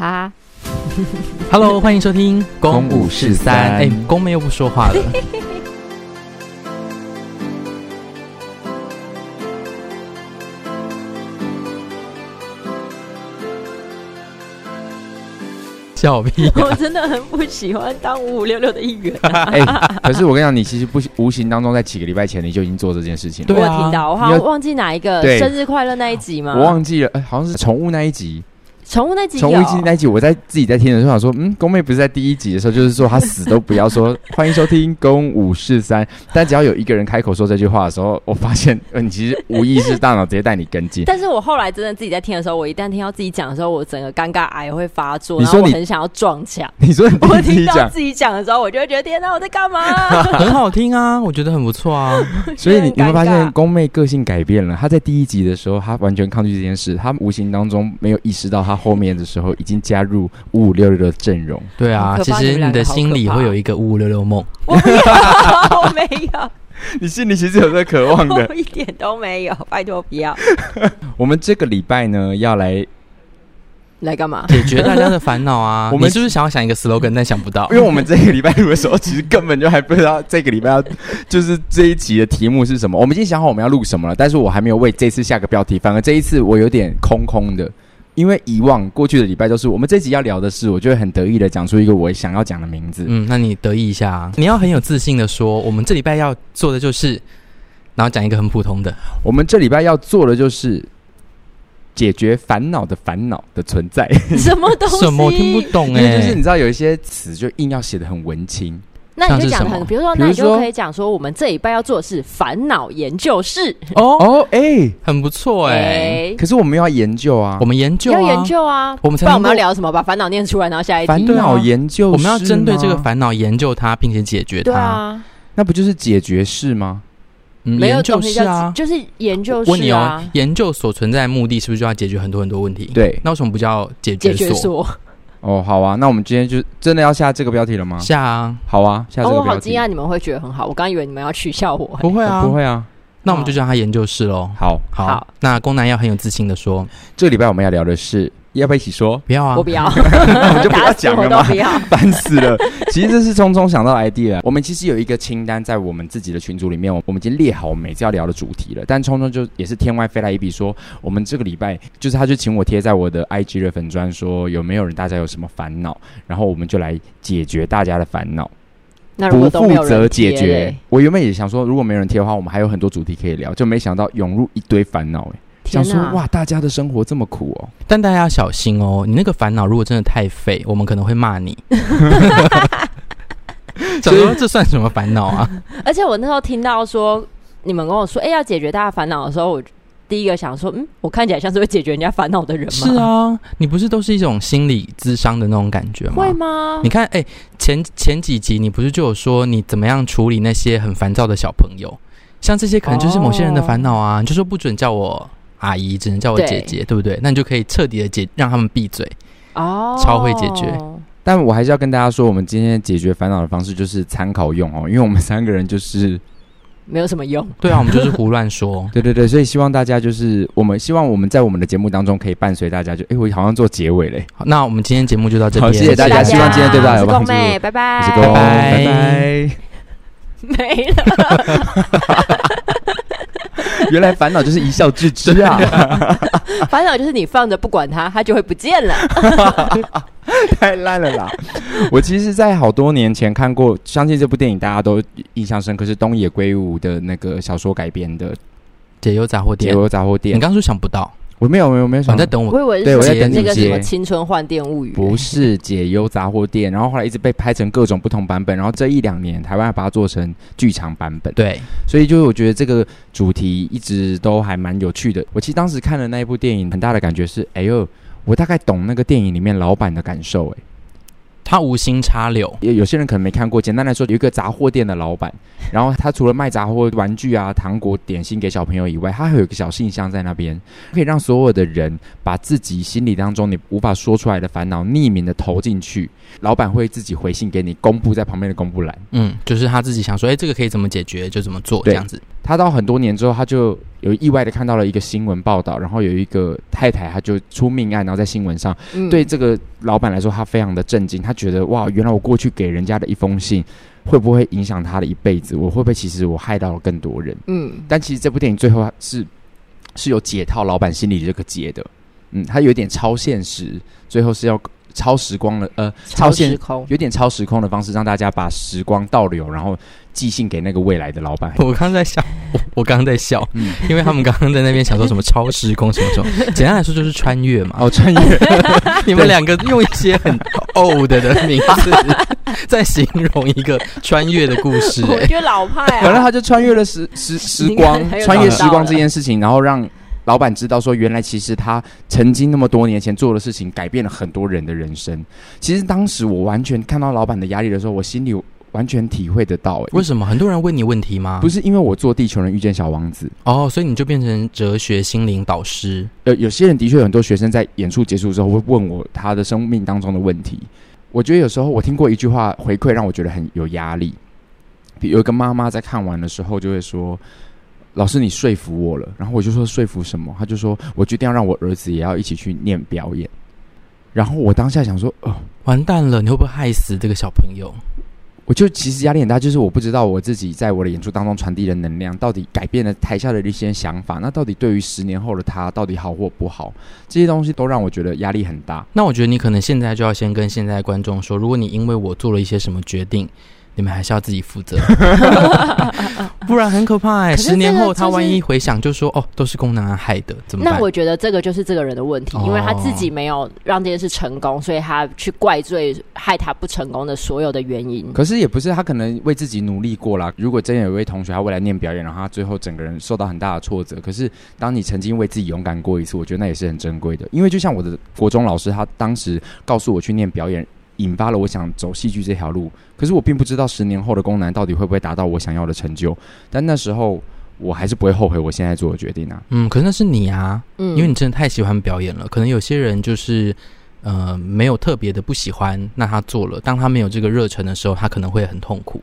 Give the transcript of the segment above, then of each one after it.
哈，Hello，欢迎收听《公五是三》。哎，公妹又不说话了。笑屁、啊！我真的很不喜欢当五五六六的一员、啊。哎、欸，可是我跟你讲，你其实不无形当中在几个礼拜前你就已经做这件事情了。对啊，我听到，我好像忘记哪一个生日快乐那一集吗？我忘记了，哎、欸，好像是宠物那一集。宠物那集，宠物那集，我在自己在听的时候想说，嗯，宫妹不是在第一集的时候，就是说她死都不要说 欢迎收听宫五四三，但只要有一个人开口说这句话的时候，我发现，呃，你其实无意识大脑直接带你跟进。但是我后来真的自己在听的时候，我一旦听到自己讲的时候，我整个尴尬癌会发作，你说你然后我很想要撞墙。你说你我听到自己讲的时候，我就会觉得天哪，我在干嘛？很好听啊，我觉得很不错啊。所以你你会发现宫妹个性改变了，她在第一集的时候，她完全抗拒这件事，她无形当中没有意识到，她后面的时候。已经加入五五六六的阵容。对啊，其实你的心里会有一个五五六六梦。我没有，我没有。你心里其实有在渴望的，我一点都没有。拜托不要。我们这个礼拜呢，要来来干嘛？解决大家的烦恼啊！我们是不是想要想一个 slogan，但想不到？因为我们这个礼拜录的时候，其实根本就还不知道这个礼拜要就是这一集的题目是什么。我们已经想好我们要录什么了，但是我还没有为这次下个标题。反而这一次我有点空空的。因为以往过去的礼拜都是我们这集要聊的事，我就会很得意的讲出一个我想要讲的名字。嗯，那你得意一下啊！你要很有自信的说，我们这礼拜要做的就是，然后讲一个很普通的。我们这礼拜要做的就是解决烦恼的烦恼的存在。什么东西？什么？我听不懂哎、欸。就是你知道有一些词就硬要写的很文青。那你就讲很，比如说，那你就可以讲说，我们这一拜要做的是烦恼研究室。哦哦，哎，很不错哎、欸。可是我们要研究啊，我们研究、啊、要研究啊。我们才不然我们要聊什么？把烦恼念出来，然后下一题。烦恼研究，我们要针对这个烦恼研究它，并且解决它。对啊，那不就是解决室吗？嗯，研究室啊，就是研究室啊。问你哦，研究所存在的目的是不是就要解决很多很多问题？对，那为什么不叫解决所？解决所哦，好啊，那我们今天就真的要下这个标题了吗？下啊，好啊，下这个标题。哦，我好惊讶，你们会觉得很好，我刚以为你们要取笑我。不会啊，不会啊，那我们就叫他研究室喽。好，好，好，那宫南要很有自信的说，这个礼拜我们要聊的是。要不要一起说？不要啊！我不要，我们就不要讲了嘛。不要，烦死了。其实这是匆匆想到 idea。我们其实有一个清单在我们自己的群组里面，我们已经列好我们每次要聊的主题了。但匆匆就也是天外飞来一笔，说我们这个礼拜就是他就请我贴在我的 IG 的粉专，说有没有人大家有什么烦恼，然后我们就来解决大家的烦恼。那不负责解决。我原本也想说，如果没有人贴的话，我们还有很多主题可以聊，就没想到涌入一堆烦恼。哎。想说哇，大家的生活这么苦哦，但大家要小心哦。你那个烦恼如果真的太废，我们可能会骂你。想说这算什么烦恼啊？而且我那时候听到说你们跟我说，哎，要解决大家烦恼的时候，我第一个想说，嗯，我看起来像是会解决人家烦恼的人吗？是啊，你不是都是一种心理智商的那种感觉吗？会吗？你看，哎，前前几集你不是就有说你怎么样处理那些很烦躁的小朋友？像这些可能就是某些人的烦恼啊，你就说不准叫我。阿姨只能叫我姐姐，对，对不对？那你就可以彻底的解，让他们闭嘴哦，超会解决。但我还是要跟大家说，我们今天解决烦恼的方式就是参考用哦，因为我们三个人就是没有什么用。对啊，我们就是胡乱说。对对对，所以希望大家就是我们希望我们在我们的节目当中可以伴随大家就。就哎，我好像做结尾嘞。好，那我们今天节目就到这边，谢谢大家，希望今天对大家有帮助。拜拜，拜拜，拜拜，没了。原来烦恼就是一笑置之啊！烦恼就是你放着不管它，它就会不见了。太烂了啦！我其实，在好多年前看过，相信这部电影大家都印象深刻，是东野圭吾的那个小说改编的《解忧杂货店》。解忧杂货店，你刚说想不到。我没有没有没有想，你在等我。我以为是写那个什么《青春换电物语》，不是解忧杂货店。然后后来一直被拍成各种不同版本。然后这一两年，台湾还把它做成剧场版本。对，所以就是我觉得这个主题一直都还蛮有趣的。我其实当时看了那一部电影，很大的感觉是，哎呦，我大概懂那个电影里面老板的感受。哎，他无心插柳。有有些人可能没看过，简单来说，有一个杂货店的老板，然后他除了卖杂货、玩具啊、糖果、点心给小朋友以外，他还有一个小信箱在那边，可以让所有的人把自己心里当中你无法说出来的烦恼匿名的投进去，老板会自己回信给你，公布在旁边的公布栏。嗯，就是他自己想说，哎，这个可以怎么解决就怎么做，这样子。他到很多年之后，他就有意外的看到了一个新闻报道，然后有一个太太，他就出命案，然后在新闻上，嗯、对这个老板来说，他非常的震惊，他觉得哇，原来我过去给人家的一封信，会不会影响他的一辈子？我会不会其实我害到了更多人？嗯，但其实这部电影最后是是有解套老板心里的这个结的，嗯，他有点超现实，最后是要。超时光的呃，超时空有点超时空的方式，让大家把时光倒流，然后寄信给那个未来的老板。我刚刚在笑，我我刚刚在笑，嗯，因为他们刚刚在那边想说什么超时空什么什么，简单来说就是穿越嘛。哦，穿越，你们两个用一些很 old 的名字在形容一个穿越的故事，欸，我觉得老派啊。反正他就穿越了时时时光，穿越时光这件事情，然后让。老板知道说，原来其实他曾经那么多年前做的事情，改变了很多人的人生。其实当时我完全看到老板的压力的时候，我心里完全体会得到。为什么很多人问你问题吗？不是因为我做《地球人遇见小王子》哦，所以你就变成哲学心灵导师。有有些人的确有很多学生在演出结束之后会问我他的生命当中的问题。我觉得有时候我听过一句话回馈，让我觉得很有压力。比如有一个妈妈在看完的时候就会说。老师，你说服我了。然后我就说，说服什么？他就说，我决定要让我儿子也要一起去念表演。然后我当下想说，哦，完蛋了，你会不会害死这个小朋友？我就其实压力很大，就是我不知道我自己在我的演出当中传递的能量，到底改变了台下的一些想法。那到底对于十年后的他，到底好或不好？这些东西都让我觉得压力很大。那我觉得你可能现在就要先跟现在的观众说，如果你因为我做了一些什么决定。你们还是要自己负责，不然很可怕哎、欸！十年后他万一回想，就说哦，都是宫南安害的，怎么办？那我觉得这个就是这个人的问题，因为他自己没有让这件事成功，所以他去怪罪害他不成功的所有的原因。可是也不是他可能为自己努力过啦。如果真有一位同学他未来念表演，然后他最后整个人受到很大的挫折，可是当你曾经为自己勇敢过一次，我觉得那也是很珍贵的。因为就像我的国中老师，他当时告诉我去念表演。引发了我想走戏剧这条路，可是我并不知道十年后的宫南到底会不会达到我想要的成就。但那时候我还是不会后悔我现在做的决定啊。嗯，可是那是你啊，嗯，因为你真的太喜欢表演了。可能有些人就是呃没有特别的不喜欢，那他做了，当他没有这个热忱的时候，他可能会很痛苦。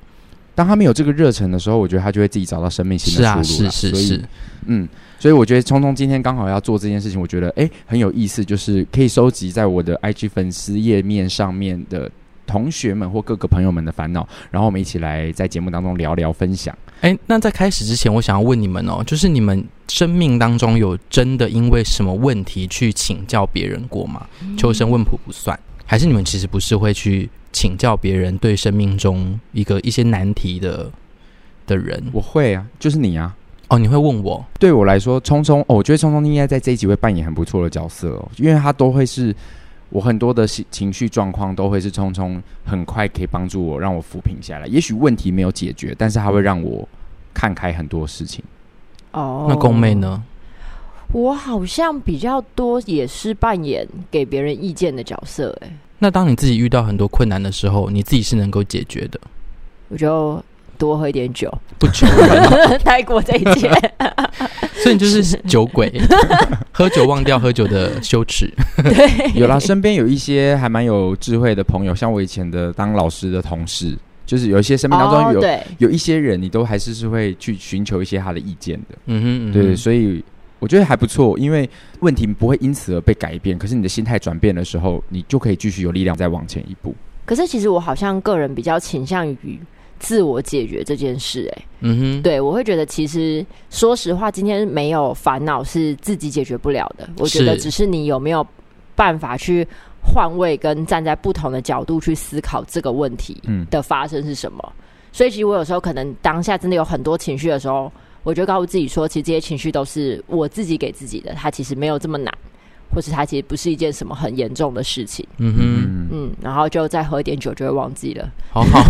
当他没有这个热忱的时候，我觉得他就会自己找到生命新的出路。是啊，是是是，嗯。所以我觉得聪聪今天刚好要做这件事情，我觉得诶很有意思，就是可以收集在我的 IG 粉丝页面上面的同学们或各个朋友们的烦恼，然后我们一起来在节目当中聊聊分享。诶，那在开始之前，我想要问你们哦，就是你们生命当中有真的因为什么问题去请教别人过吗？求神问卜不算，还是你们其实不是会去请教别人对生命中一个一些难题的的人？我会啊，就是你啊。哦，你会问我？对我来说，聪聪，哦，我觉得聪聪应该在这一集会扮演很不错的角色哦，因为他都会是我很多的情情绪状况都会是聪聪很快可以帮助我，让我抚平下来。也许问题没有解决，但是他会让我看开很多事情。哦，那宫妹呢？我好像比较多也是扮演给别人意见的角色，哎。那当你自己遇到很多困难的时候，你自己是能够解决的？我就。多喝一点酒，不酒 太过这一切，所以你就是酒鬼，喝酒忘掉喝酒的羞耻。对，有啦，身边有一些还蛮有智慧的朋友，像我以前的当老师的同事，就是有一些生命当中有、oh, 有一些人，你都还是是会去寻求一些他的意见的。嗯哼，嗯哼，对，所以我觉得还不错，因为问题不会因此而被改变，可是你的心态转变的时候，你就可以继续有力量再往前一步。可是其实我好像个人比较倾向于。自我解决这件事，哎，嗯哼，对，我会觉得其实说实话，今天没有烦恼是自己解决不了的。我觉得只是你有没有办法去换位跟站在不同的角度去思考这个问题的发生是什么。嗯。所以其实我有时候可能当下真的有很多情绪的时候，我就告诉自己说，其实这些情绪都是我自己给自己的，它其实没有这么难。或是他其实不是一件什么很严重的事情，嗯哼，嗯，然后就再喝一点酒就会忘记了。好好，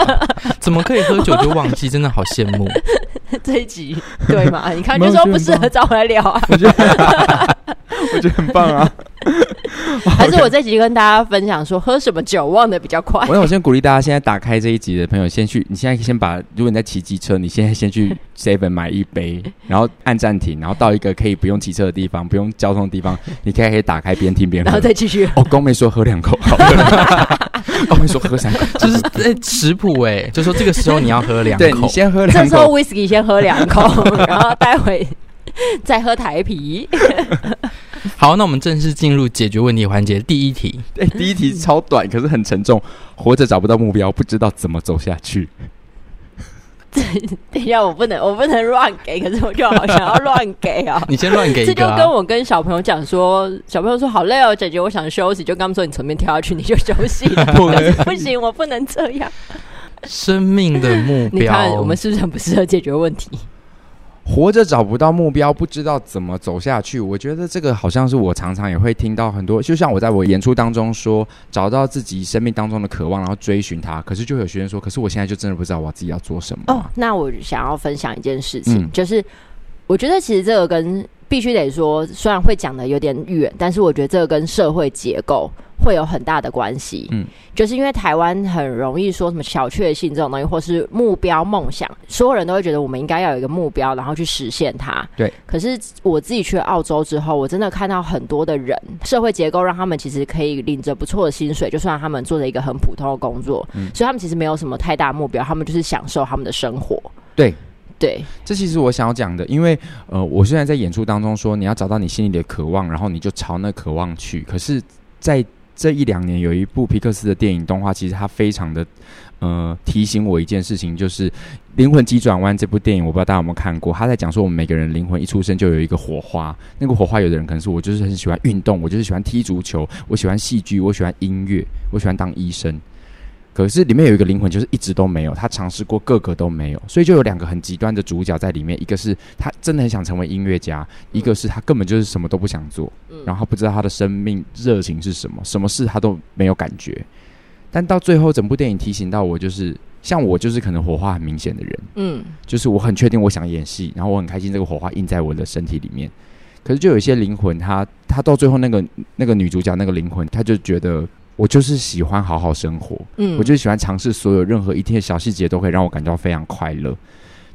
怎么可以喝酒就忘记？真的好羡慕。这一集对吗？你看，就说不适合找我来聊啊。我觉得，很棒啊。还是我这集跟大家分享说，喝什么酒忘的比较快。我我先鼓励大家，现在打开这一集的朋友，先去，你现在先把，如果你在骑机车，你现在先去 Seven 买一杯，然后按暂停，然后到一个可以不用骑车的地方，不用交通的地方，你可以可以打开边听边喝，然后再继续。哦，公妹说喝两口，好 公妹说喝三口，就是哎食谱哎，就说这个时候你要喝两口，对，你先喝两口，这时候 Whisky 先喝两口，然后待会 再喝台啤。好，那我们正式进入解决问题环节。第一题，哎，第一题超短，可是很沉重。活着找不到目标，不知道怎么走下去。等一下，我不能，我不能乱给。可是我就好想要乱给啊！你先乱给、啊、这就跟我跟小朋友讲说，小朋友说好累哦，姐姐，我想休息。就跟他们说，你从面跳下去，你就休息了。不行，我不能这样。生命的目标，你看我们是不是很不适合解决问题？活着找不到目标，不知道怎么走下去。我觉得这个好像是我常常也会听到很多，就像我在我演出当中说，找到自己生命当中的渴望，然后追寻它。可是就有学生说，可是我现在就真的不知道我自己要做什么。哦，那我想要分享一件事情，嗯、就是我觉得其实这个跟必须得说，虽然会讲的有点远，但是我觉得这个跟社会结构。会有很大的关系，嗯，就是因为台湾很容易说什么小确幸这种东西，或是目标梦想，所有人都会觉得我们应该要有一个目标，然后去实现它。对。可是我自己去澳洲之后，我真的看到很多的人，社会结构让他们其实可以领着不错的薪水，就算他们做了一个很普通的工作，嗯，所以他们其实没有什么太大目标，他们就是享受他们的生活。对，对，这其实我想要讲的，因为呃，我虽然在演出当中说你要找到你心里的渴望，然后你就朝那渴望去，可是，在这一两年有一部皮克斯的电影动画，其实它非常的，呃，提醒我一件事情，就是《灵魂急转弯》这部电影，我不知道大家有没有看过。他在讲说，我们每个人灵魂一出生就有一个火花，那个火花，有的人可能是我就是很喜欢运动，我就是喜欢踢足球，我喜欢戏剧，我喜欢音乐，我喜欢当医生。可是里面有一个灵魂，就是一直都没有。他尝试过各个都没有，所以就有两个很极端的主角在里面。一个是他真的很想成为音乐家，一个是他根本就是什么都不想做，然后不知道他的生命热情是什么，什么事他都没有感觉。但到最后，整部电影提醒到我，就是像我，就是可能火花很明显的人，嗯，就是我很确定我想演戏，然后我很开心这个火花印在我的身体里面。可是就有一些灵魂，他他到最后那个那个女主角那个灵魂，他就觉得。我就是喜欢好好生活，嗯，我就喜欢尝试所有任何一天的小细节都可以让我感到非常快乐。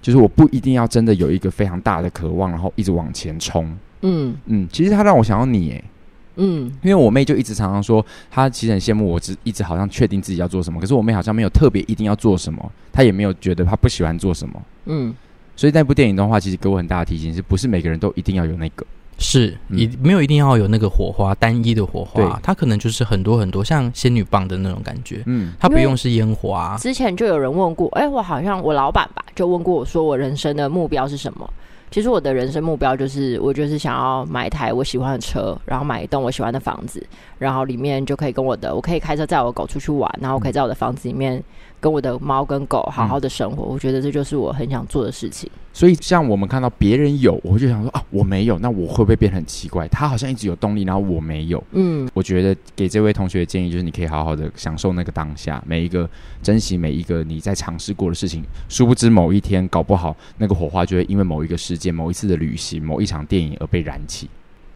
就是我不一定要真的有一个非常大的渴望，然后一直往前冲，嗯嗯。其实他让我想到你，哎，嗯，因为我妹就一直常常说，她其实很羡慕我，只一直好像确定自己要做什么，可是我妹好像没有特别一定要做什么，她也没有觉得她不喜欢做什么，嗯。所以那部电影的话，其实给我很大的提醒，是不是每个人都一定要有那个。是，你没有一定要有那个火花，单一的火花，它可能就是很多很多像仙女棒的那种感觉。嗯，它不用是烟花。之前就有人问过，哎、欸，我好像我老板吧，就问过我说，我人生的目标是什么？其实我的人生目标就是，我就是想要买一台我喜欢的车，然后买一栋我喜欢的房子，然后里面就可以跟我的，我可以开车载我的狗出去玩，然后我可以在我的房子里面。跟我的猫跟狗好好的生活，嗯，我觉得这就是我很想做的事情。所以，像我们看到别人有，我就想说啊，我没有，那我会不会变得很奇怪？他好像一直有动力，然后我没有。嗯，我觉得给这位同学的建议就是，你可以好好的享受那个当下，每一个珍惜每一个你在尝试过的事情。殊不知某一天，搞不好那个火花就会因为某一个事件、某一次的旅行、某一场电影而被燃起。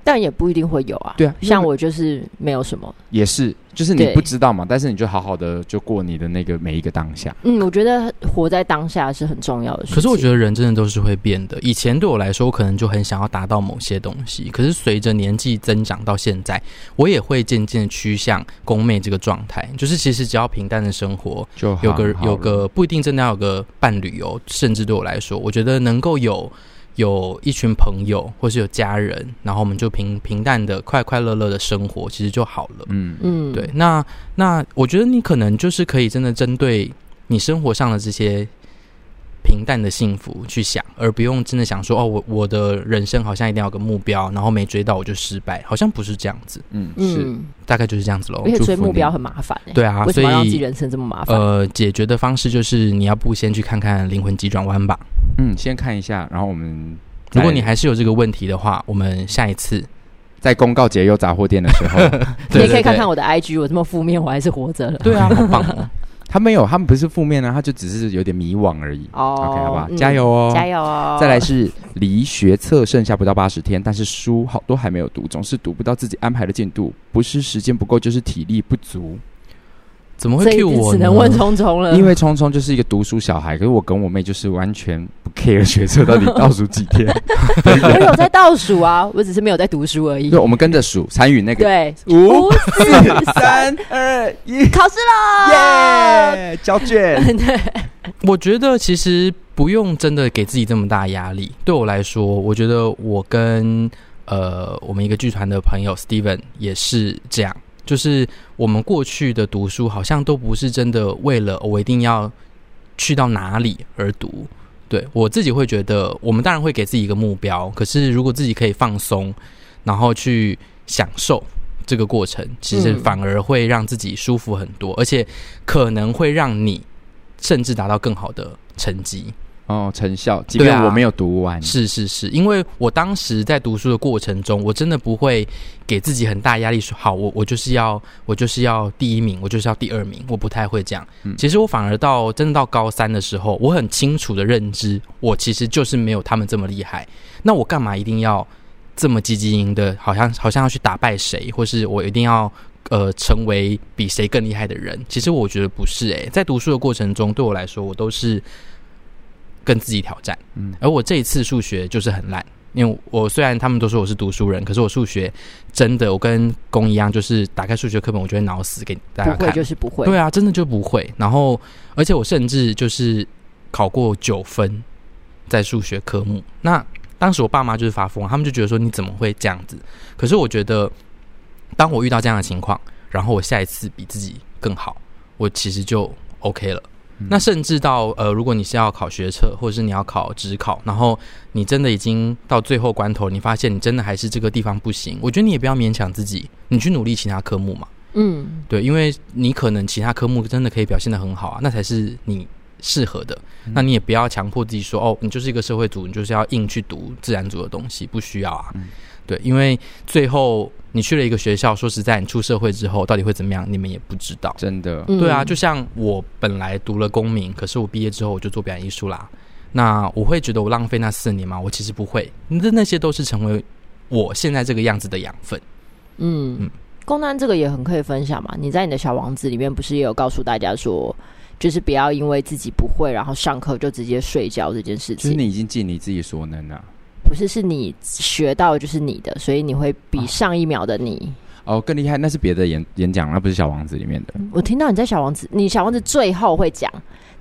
但也不一定会有啊。对啊，像我就是没有什么，也是，就是你不知道嘛。但是你就好好的就过你的那个每一个当下。嗯，我觉得活在当下是很重要的事情。可是我觉得人真的都是会变的。以前对我来说，我可能就很想要达到某些东西。可是随着年纪增长到现在，我也会渐渐趋向宫妹这个状态。就是其实只要平淡的生活，就有个有个不一定真的要有个伴侣哦。甚至对我来说，我觉得能够有。有一群朋友，或是有家人，然后我们就平平淡的、快快乐乐的生活，其实就好了。嗯嗯，对。那那我觉得你可能就是可以真的针对你生活上的这些。平淡的幸福去想，而不用真的想说哦，我我的人生好像一定要有个目标，然后没追到我就失败，好像不是这样子。嗯，是，大概就是这样子喽。而且追目标很麻烦，欸，对啊，为什么让自己人生这么麻烦？呃，解决的方式就是你要不先去看看《灵魂急转弯》吧。嗯，先看一下，然后我们，如果你还是有这个问题的话，我们下一次在公告解忧杂货店的时候，你也可以看看我的 IG，我这么负面，我还是活着了。对啊，好棒哦。他没有，他们不是负面呢，他就只是有点迷惘而已。哦，OK，好吧，嗯、加油哦，加油哦！再来是离学测剩下不到八十天，但是书好多还没有读，总是读不到自己安排的进度，不是时间不够，就是体力不足。怎么会 Q 我呢？只能问聪聪了，因为聪聪就是一个读书小孩，可是我跟我妹就是完全不 care 学测到底倒数几天。我有在倒数啊，我只是没有在读书而已。对，我们跟着数，参与那个。对，五四三二一，考试了，耶！交卷。我觉得其实不用真的给自己这么大压力。对我来说，我觉得我跟呃我们一个剧团的朋友 Steven 也是这样。就是我们过去的读书，好像都不是真的为了我一定要去到哪里而读。对，我自己会觉得，我们当然会给自己一个目标，可是如果自己可以放松，然后去享受这个过程，其实反而会让自己舒服很多，而且可能会让你甚至达到更好的成绩。哦，成效，即便我没有读完，啊，是是是，因为我当时在读书的过程中，我真的不会给自己很大压力，说好，我我就是要我就是要第一名，我就是要第二名，我不太会这样。嗯，其实我反而到真的到高三的时候，我很清楚的认知，我其实就是没有他们这么厉害。那我干嘛一定要这么积极赢的，好像好像要去打败谁，或是我一定要呃成为比谁更厉害的人？其实我觉得不是诶、欸，在读书的过程中，对我来说，我都是。跟自己挑战，嗯，而我这一次数学就是很烂，因为我虽然他们都说我是读书人，可是我数学真的我跟公一样，就是打开数学课本，我就会脑死给大家看，不会就是不会，对啊，真的就不会。然后，而且我甚至就是考过九分在数学科目。那当时我爸妈就是发疯，他们就觉得说你怎么会这样子？可是我觉得，当我遇到这样的情况，然后我下一次比自己更好，我其实就 OK 了。那甚至到呃，如果你是要考学测，或者是你要考职考，然后你真的已经到最后关头，你发现你真的还是这个地方不行，我觉得你也不要勉强自己，你去努力其他科目嘛。嗯，对，因为你可能其他科目真的可以表现得很好啊，那才是你适合的。那你也不要强迫自己说，哦，你就是一个社会组，你就是要硬去读自然组的东西，不需要啊。对，因为最后。你去了一个学校，说实在，你出社会之后到底会怎么样？你们也不知道。真的，对啊，就像我本来读了公民，可是我毕业之后我就做表演艺术啦。那我会觉得我浪费那四年吗？我其实不会，那那些都是成为我现在这个样子的养分。嗯嗯，工单这个也很可以分享嘛。你在你的小王子里面不是也有告诉大家说，就是不要因为自己不会，然后上课就直接睡觉这件事情。其实你已经尽你自己所能了。不是，是你学到就是你的，所以你会比上一秒的你哦更厉害。那是别的演演讲，那不是小王子里面的。我听到你在小王子，你小王子最后会讲，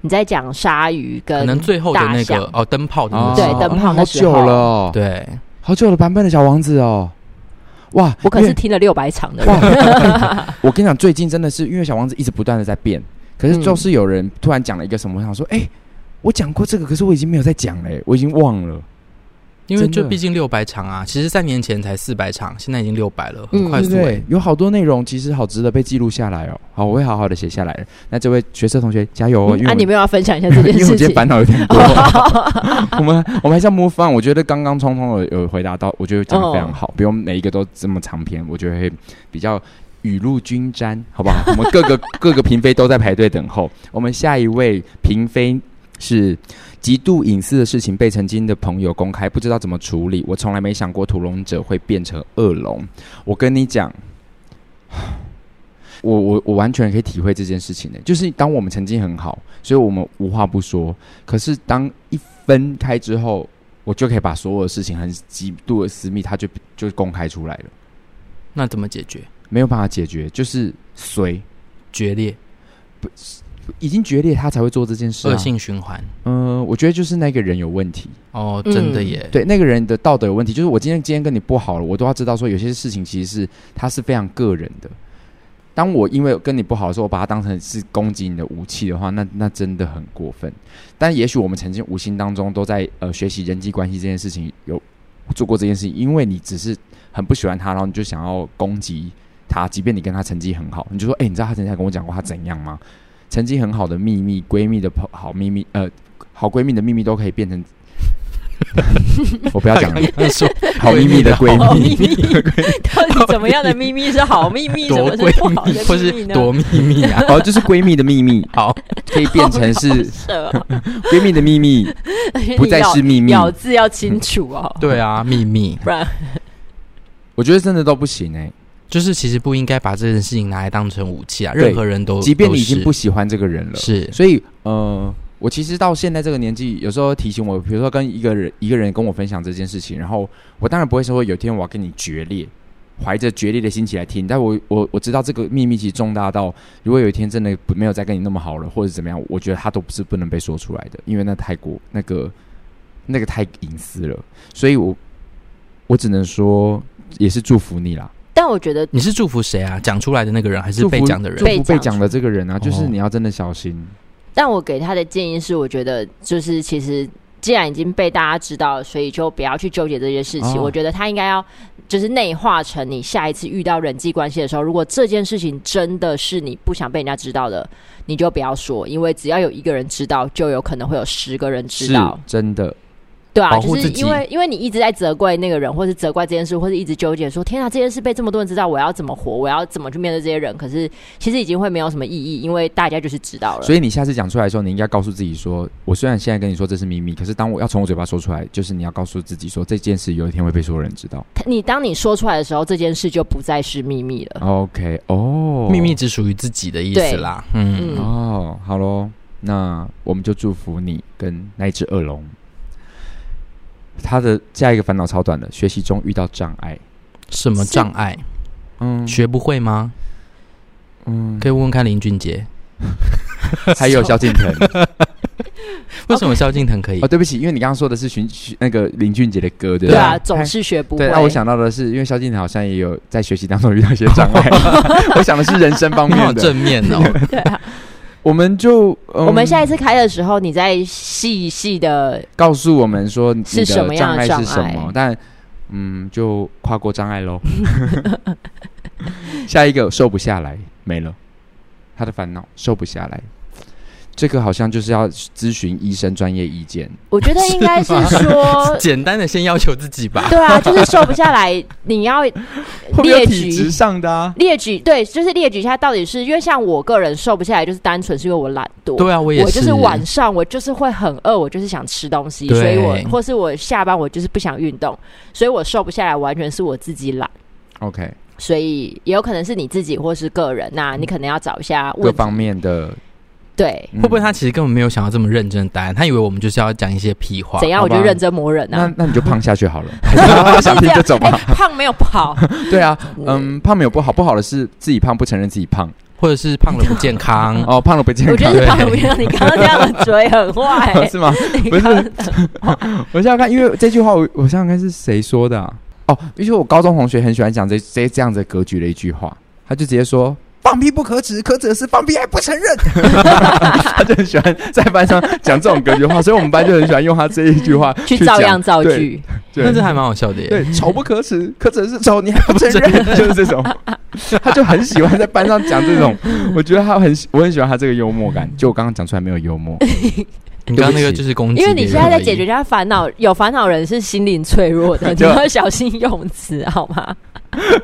你在讲鲨鱼跟可能最后的那个哦灯泡的那对灯泡那时候好久了，哦，对，好久了版本的小王子哦。哇，我可是听了六百场的。我跟你讲，最近真的是因为小王子一直不断的在变，可是就是有人突然讲了一个什么，我想说，哎，我讲过这个，可是我已经没有在讲了，我已经忘了。因为就毕竟六百场啊，其实三年前才四百场，现在已经六百了，很快速，欸。对，有好多内容其实好值得被记录下来哦。好，我会好好的写下来。那这位学测同学加油哦！嗯、啊，你们要分享一下这件事情。因为我今天烦恼有点多。我们我们还是要 move on。我觉得刚刚聪聪有有回答到，我觉得讲的非常好，不用每一个都这么长篇，我觉得会比较雨露均沾，好不好？我们各个各个嫔妃都在排队等候。我们下一位嫔妃是。极度隐私的事情被曾经的朋友公开，不知道怎么处理。我从来没想过屠龙者会变成恶龙。我跟你讲，我我我完全可以体会这件事情的。就是当我们曾经很好，所以我们无话不说。可是当一分开之后，我就可以把所有的事情很极度的私密，它就就公开出来了。那怎么解决？没有办法解决，就是随决裂。不。已经决裂，他才会做这件事，啊。恶性循环。嗯、呃，我觉得就是那个人有问题。哦，真的耶。对，那个人的道德有问题。就是我今天今天跟你不好了，我都要知道说，有些事情其实是他是非常个人的。当我因为跟你不好的时候，我把他当成是攻击你的武器的话，那那真的很过分。但也许我们曾经无形当中都在呃学习人际关系这件事情，有做过这件事情。因为你只是很不喜欢他，然后你就想要攻击他，即便你跟他成绩很好，你就说：“哎、欸，你知道他曾经跟我讲过他怎样吗？”曾经很好的秘密，闺蜜的好秘密，呃，好闺蜜的秘密都可以变成 我不要讲了。说好秘密的闺蜜，到底怎么样的秘密是好秘密？什么是不好的秘密？或是多秘密啊？哦，就是闺蜜的秘密，好，可以变成是闺蜜的秘密，不再是秘密，咬字要清楚哦。对啊，秘密，不然我觉得真的都不行哎。就是其实不应该把这件事情拿来当成武器啊！任何人都，即便你已经不喜欢这个人了，是，所以呃，我其实到现在这个年纪，有时候提醒我，比如说跟一个人一个人跟我分享这件事情，然后我当然不会说有一天我要跟你决裂，怀着决裂的心情来听，但我我我知道这个秘密其实重大到，如果有一天真的没有再跟你那么好了，或者怎么样，我觉得他都不是不能被说出来的，因为那太过那个那个太隐私了，所以我我只能说也是祝福你啦。但我觉得你是祝福谁啊？讲出来的那个人，还是被讲的人？祝福被讲的这个人啊，就是你要真的小心。但我给他的建议是，我觉得就是其实既然已经被大家知道了，所以就不要去纠结这些事情。哦、我觉得他应该要就是内化成你下一次遇到人际关系的时候，如果这件事情真的是你不想被人家知道的，你就不要说，因为只要有一个人知道，就有可能会有十个人知道。真的。对啊，就是因为因为你一直在责怪那个人，或是责怪这件事，或是一直纠结说：“天啊，这件事被这么多人知道，我要怎么活？我要怎么去面对这些人？”可是其实已经会没有什么意义，因为大家就是知道了。所以你下次讲出来的时候，你应该告诉自己说：“我虽然现在跟你说这是秘密，可是当我要从我嘴巴说出来，就是你要告诉自己说这件事有一天会被所有人知道。”你当你说出来的时候，这件事就不再是秘密了。OK，哦，秘密只属于自己的意思啦。嗯，嗯哦，好喽，那我们就祝福你跟那一只恶龙。他的下一个烦恼超短的，学习中遇到障碍，什么障碍？嗯，学不会吗？嗯，可以问问看林俊杰，还有萧敬腾，为什么萧敬腾可以？哦，对不起，因为你刚刚说的是寻那个林俊杰的歌，对对啊，总是学不会。那我想到的是，因为萧敬腾好像也有在学习当中遇到一些障碍，我想的是人生方面的正面哦。对啊。我们就、嗯、我们下一次开的时候，你再细细的告诉我们说你的障碍是什么。但嗯，就跨过障碍喽。下一个瘦不下来，没了，他的烦恼瘦不下来。这个好像就是要咨询医生专业意见。我觉得应该是说，简单的先要求自己吧。对啊，就是瘦不下来，你要列举体质上的啊，列举对，就是列举一下到底是因为像我个人瘦不下来，就是单纯是因为我懒惰。对啊，我也是。我就是晚上我就是会很饿，我就是想吃东西，所以我或是我下班我就是不想运动，所以我瘦不下来，完全是我自己懒。OK，所以也有可能是你自己或是个人，那你可能要找一下各方面的。对，会不会他其实根本没有想要这么认真的答案？他以为我们就是要讲一些屁话。怎样？我就认真磨人啊。那那你就胖下去好了。他 想听就走吧。胖没有不好。对啊，嗯，胖没有不好，不好的是自己胖不承认自己胖，或者是胖了不健康。哦，胖了不健康。我觉得是胖了不健康。你刚刚这样的嘴很坏，是吗？不是。我想想看，因为这句话我我想想看是谁说的？哦，因为我高中同学很喜欢讲这这这样子格局的一句话，他就直接说。放屁不可耻，可耻的是放屁还不承认。他就很喜欢在班上讲这种格局话，所以我们班就很喜欢用他这一句话去照样造句。但是还蛮好笑的耶。对，丑不可耻，可耻的是丑，你还不承认，就是这种。他就很喜欢在班上讲这种，我觉得他很，我很喜欢他这个幽默感。就我刚刚讲出来没有幽默。你刚刚那个就是攻击，因为你现在在解决人家烦恼，有烦恼人是心灵脆弱的，你要小心用词好吗？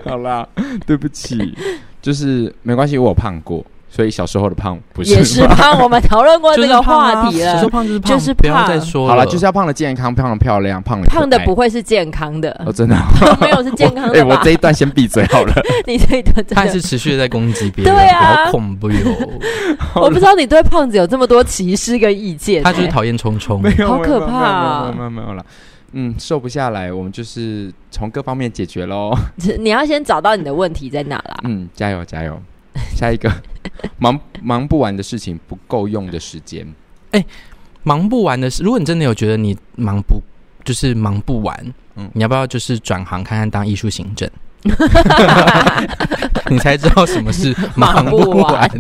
好啦，对不起。就是没关系，我有胖过，所以小时候的胖不是也是胖。我们讨论过这个话题了，小时候胖就是胖，就是不要再说了。好了，就是要胖的健康，胖的漂亮，胖的胖的不会是健康的。哦，真的 胖没有是健康的。哎，我这一段先闭嘴好了。你这一段他还是持续的在攻击别人，对啊，好恐怖哟！我不知道你对胖子有这么多歧视跟意见，他就是讨厌聪聪，没有，好可怕，没有没有了。嗯，瘦不下来，我们就是从各方面解决喽。你要先找到你的问题在哪啦。嗯，加油加油。下一个，忙忙不完的事情，不够用的时间。哎、欸，忙不完的事，如果你真的有觉得你忙不，就是忙不完，嗯，你要不要就是转行看看当艺术行政？你才知道什么是忙不完。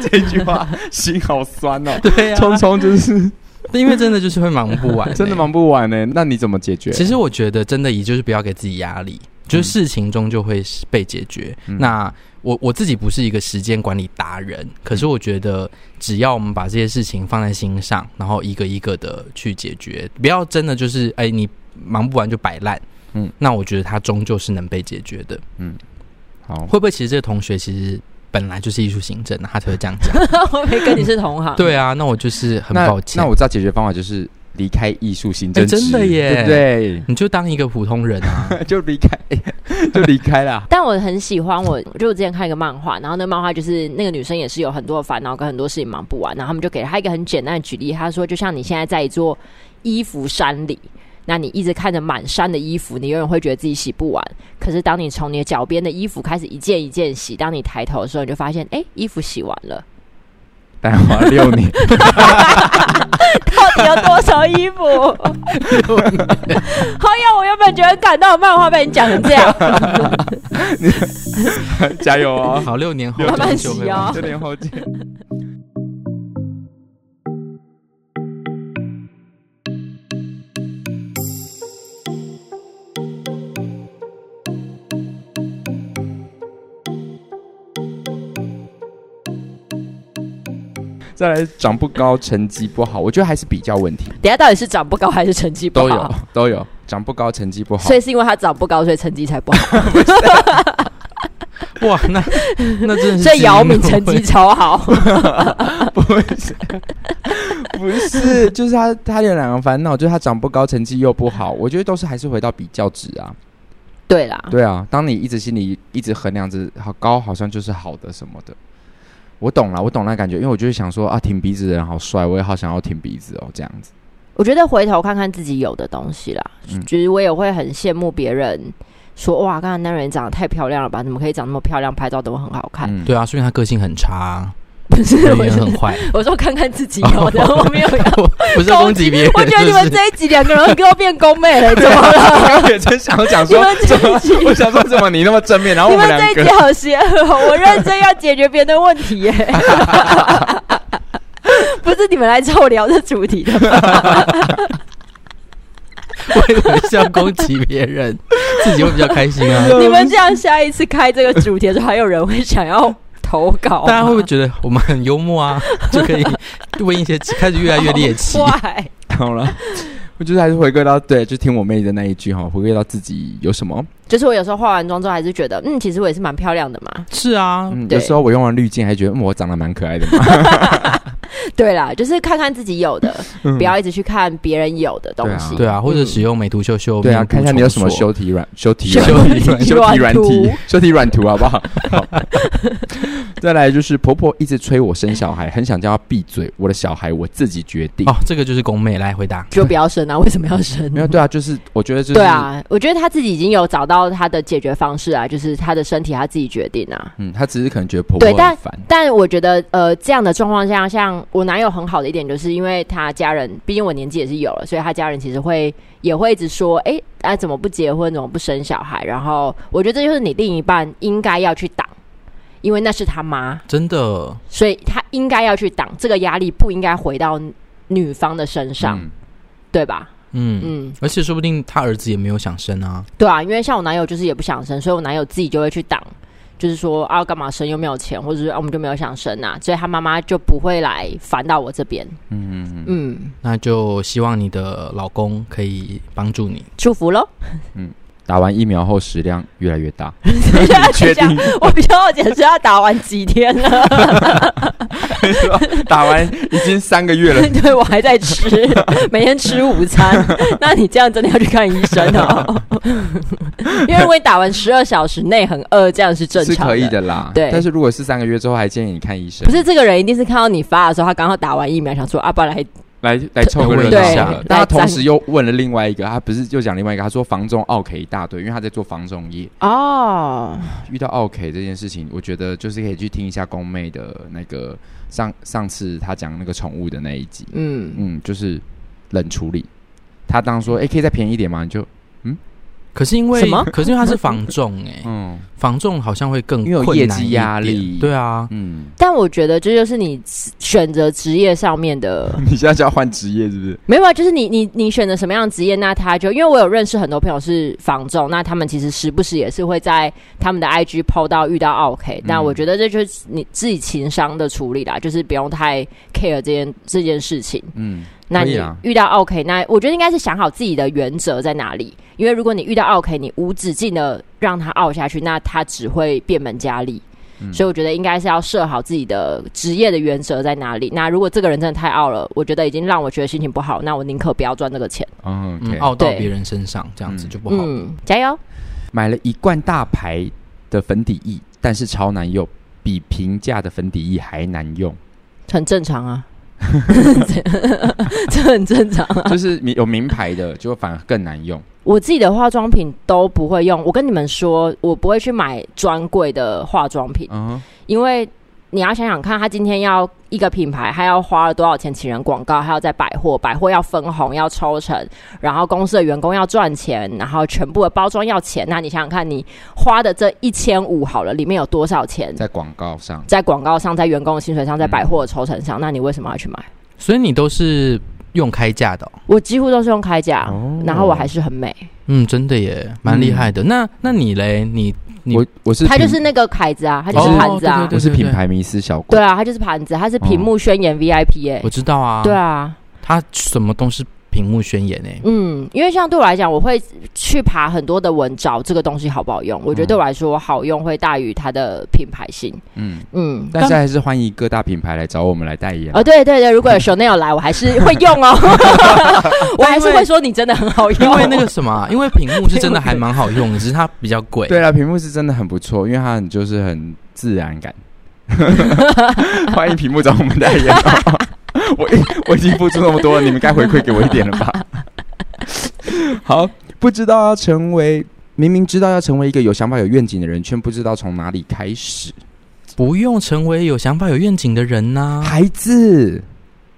这句话心好酸哦。对呀、啊，聪聪就是。因为真的就是会忙不完，欸，真的忙不完呢，欸。那你怎么解决？其实我觉得真的，也就是不要给自己压力。就是事情中就会被解决。嗯、那我我自己不是一个时间管理达人，可是我觉得只要我们把这些事情放在心上，然后一个一个的去解决，不要真的就是哎，你忙不完就摆烂。嗯，那我觉得它终究是能被解决的。嗯，好，会不会其实这个同学其实本来就是艺术行政，他才会这样讲？会不会跟你是同行？对啊，那我就是很抱歉。那，那我知道解决方法就是。离开艺术行政、欸，真的耶，对不对？你就当一个普通人啊，就离开，就离开了。但我很喜欢我，就我之前看一个漫画，然后那个漫画就是那个女生也是有很多的烦恼跟很多事情忙不完，然后他们就给她一个很简单的举例，他说，就像你现在在一座衣服山里，那你一直看着满山的衣服，你永远会觉得自己洗不完。可是当你从你的脚边的衣服开始一件一件洗，当你抬头的时候，你就发现，哎，衣服洗完了。但花六年，到底有多少衣服？好呀！我原本觉得感动，漫画被你讲成这样，加油哦！好，六年后慢慢洗哦，六年后见。再来，长不高，成绩不好，我觉得还是比较问题。等下到底是长不高还是成绩不好？都有，都有。长不高，成绩不好，所以是因为他长不高，所以成绩才不好。哇，那那真的是。所以姚明成绩超好。不是，不是，就是他，他有两个烦恼，就是他长不高，成绩又不好。我觉得都是还是回到比较值啊。对啦，对啊，当你一直心里一直衡量着，好高好像就是好的什么的。我懂了，我懂那感觉，因为我就是想说啊，挺鼻子的人好帅，我也好想要挺鼻子哦，这样子。我觉得回头看看自己有的东西啦，嗯，就是我也会很羡慕别人说哇，刚才那人长得太漂亮了吧？怎么可以长那么漂亮，拍照都很好看？嗯、对啊，所以他个性很差。不是，我很坏。我说看看自己有的，我没有要，不是攻击别人。我觉得你们这一集两个人给我变攻妹了，怎么了？我刚刚也真想讲说，我想说怎么你那么正面，然后我们这一集好邪恶，我认真要解决别人的问题耶。不是你们来找我聊这主题的吗？我以为是要攻击别人，自己会比较开心啊。你们这样下一次开这个主题的时候，还有人会想要？投稿，大家会不会觉得我们很幽默啊？就可以问一些，开始越来越猎奇。好了，我觉得还是回归到对，就听我妹的那一句哈，回归到自己有什么。就是我有时候化完妆之后，还是觉得，嗯，其实我也是蛮漂亮的嘛。是啊，嗯、有时候我用完滤镜，还觉得，嗯，我长得蛮可爱的嘛。对啦，就是看看自己有的，嗯、不要一直去看别人有的东西。对啊，或者使用美图秀秀，对啊，看看你有什么修体软、修体软、修体软体、修体软图，好不好？好再来就是婆婆一直催我生小孩，很想叫她闭嘴。我的小孩我自己决定。哦，这个就是宫妹来回答，就不要生啊？为什么要生？没有，对啊，就是我觉得就是对啊，我觉得她自己已经有找到她的解决方式啊，就是她的身体她自己决定啊。嗯，她只是可能觉得婆婆很烦。对，但但我觉得呃，这样的状况下，像我男友很好的一点，就是因为他家人，毕竟我年纪也是有了，所以他家人其实会也会一直说，哎，哎，怎么不结婚，怎么不生小孩？然后我觉得这就是你另一半应该要去挡。因为那是他妈，真的，所以他应该要去挡这个压力，不应该回到女方的身上，嗯、对吧？嗯嗯，而且说不定他儿子也没有想生啊。对啊，因为像我男友就是也不想生，所以我男友自己就会去挡，就是说啊，干嘛生又没有钱，或者是、啊、我们就没有想生啊，所以他妈妈就不会来烦到我这边。嗯嗯嗯，那就希望你的老公可以帮助你，祝福喽。嗯。打完疫苗后食量越来越大，确定？我比较好解释，要打完几天了？打完已经三个月了。对，我还在吃，每天吃午餐。那你这样真的要去看医生哦，因为如果打完十二小时内很饿，这样是正常，是可以的啦。对，但是如果是三个月之后，还建议你看医生。不是这个人一定是看到你发的时候，他刚好打完疫苗，想说啊，不然来。来来凑个热闹，但他同时又问了另外一个，他不是又讲另外一个，他说房中奥 K 一大堆，因为他在做房中业哦。遇到奥 K 这件事情，我觉得就是可以去听一下宫妹的那个上上次他讲那个宠物的那一集，嗯嗯，就是冷处理。他当说，哎、欸，可以再便宜一点吗？你就嗯，可是因为什么？可是因为它是防重哎，嗯，防重好像会更因为有业绩压力，对啊，嗯。但我觉得这就是你选择职业上面的。你现在就要换职业是不是？没有啊，就是你你你选择什么样的职业，那他就因为我有认识很多朋友是防重，那他们其实时不时也是会在他们的 IG PO 到遇到 OK，那我觉得这就是你自己情商的处理啦，就是不用太 care 这件这件事情，嗯。那你遇到 OK，那我觉得应该是想好自己的原则在哪里。因为如果你遇到 OK，你无止境的让他傲下去，那他只会变本加厉。嗯、所以我觉得应该是要设好自己的职业的原则在哪里。那如果这个人真的太傲了，我觉得已经让我觉得心情不好，那我宁可不要赚这个钱。嗯，嗯，傲到别人身上这样子就不好。嗯，加油！买了一罐大牌的粉底液，但是超难用，比平价的粉底液还难用，很正常啊。这很正常啊，就是有名牌的，就反而更难用。我自己的化妆品都不会用，我跟你们说，我不会去买专柜的化妆品，嗯，因为。你要想想看，他今天要一个品牌，他要花了多少钱请人广告，还要在百货，百货要分红要抽成，然后公司的员工要赚钱，然后全部的包装要钱。那你想想看，你花的这一千五好了，里面有多少钱在广告上？在广告上，在员工的薪水上，在百货的抽成上，嗯，那你为什么要去买？所以你都是用开价的哦？我几乎都是用开价，哦，然后我还是很美。嗯，真的耶，蛮厉害的。嗯，那那你嘞？你？我我是他就是那个凯子啊，他就是盘子啊，我是品牌迷思小鬼。对啊，他就是盘子，他是屏幕宣言 VIP 哎，我知道啊，对啊，他什么东西？屏幕宣言呢？嗯，因为像对我来讲，我会去爬很多的文，找这个东西好不好用。我觉得对我来说，好用会大于它的品牌性。嗯嗯，但是还是欢迎各大品牌来找我们来代言。哦，对对对，如果有 Chanel 来，我还是会用哦。我还是会说你真的很好用，因为那个什么，因为屏幕是真的还蛮好用的，只是它比较贵。对啊，屏幕是真的很不错，因为它很就是很自然感。欢迎屏幕找我们代言。我 我已经付出那么多了，你们该回馈给我一点了吧？好，不知道要成为，明明知道要成为一个有想法、有愿景的人，却不知道从哪里开始。不用成为有想法、有愿景的人呐，孩子。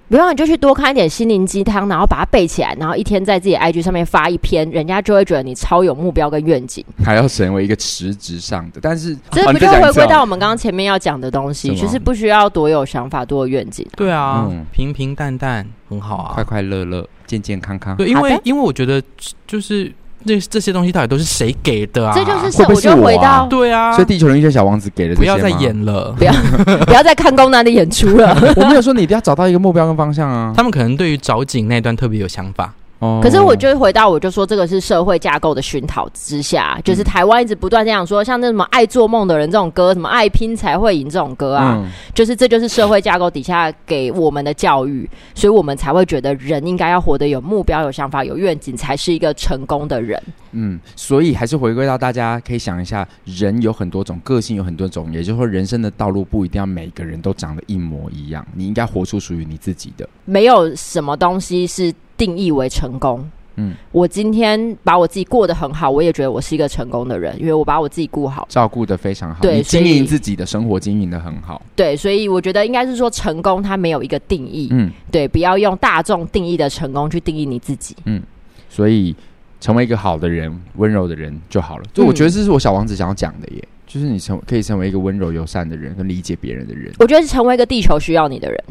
不用，你就去多看一点心灵鸡汤，然后把它背起来，然后一天在自己 IG 上面发一篇，人家就会觉得你超有目标跟愿景。还要成为一个实质上的，但是这不就回归到我们刚刚前面要讲的东西，就是不需要多有想法、多有愿景。对啊，嗯、平平淡淡很好啊，快快乐乐、健健康康。对，因为因为我觉得就是。这这些东西到底都是谁给的啊？这就是谁？我就回到对啊，所以地球人一些小王子给了。不要再演了，不要 不要再看宫南的演出了。我没有说你一定要找到一个目标跟方向啊。他们可能对于找景那段特别有想法。哦，可是我就回到，我就说这个是社会架构的熏陶之下，就是台湾一直不断这样说，像那什么爱做梦的人这种歌，什么爱拼才会赢这种歌啊，嗯、就是这就是社会架构底下给我们的教育，所以我们才会觉得人应该要活得有目标、有想法、有愿景，才是一个成功的人。嗯，所以还是回归到大家可以想一下，人有很多种个性，有很多种，也就是说，人生的道路不一定要每个人都长得一模一样，你应该活出属于你自己的。没有什么东西是。定义为成功，嗯，我今天把我自己过得很好，我也觉得我是一个成功的人，因为我把我自己顾好，照顾得非常好，对，经营自己的生活经营得很好，对，所以我觉得应该是说成功它没有一个定义，嗯，对，不要用大众定义的成功去定义你自己，嗯，所以成为一个好的人，温柔的人就好了，就我觉得这是我小王子想要讲的耶，嗯，就是你成可以成为一个温柔友善的人，跟理解别人的人，我觉得是成为一个地球需要你的人，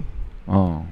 哦。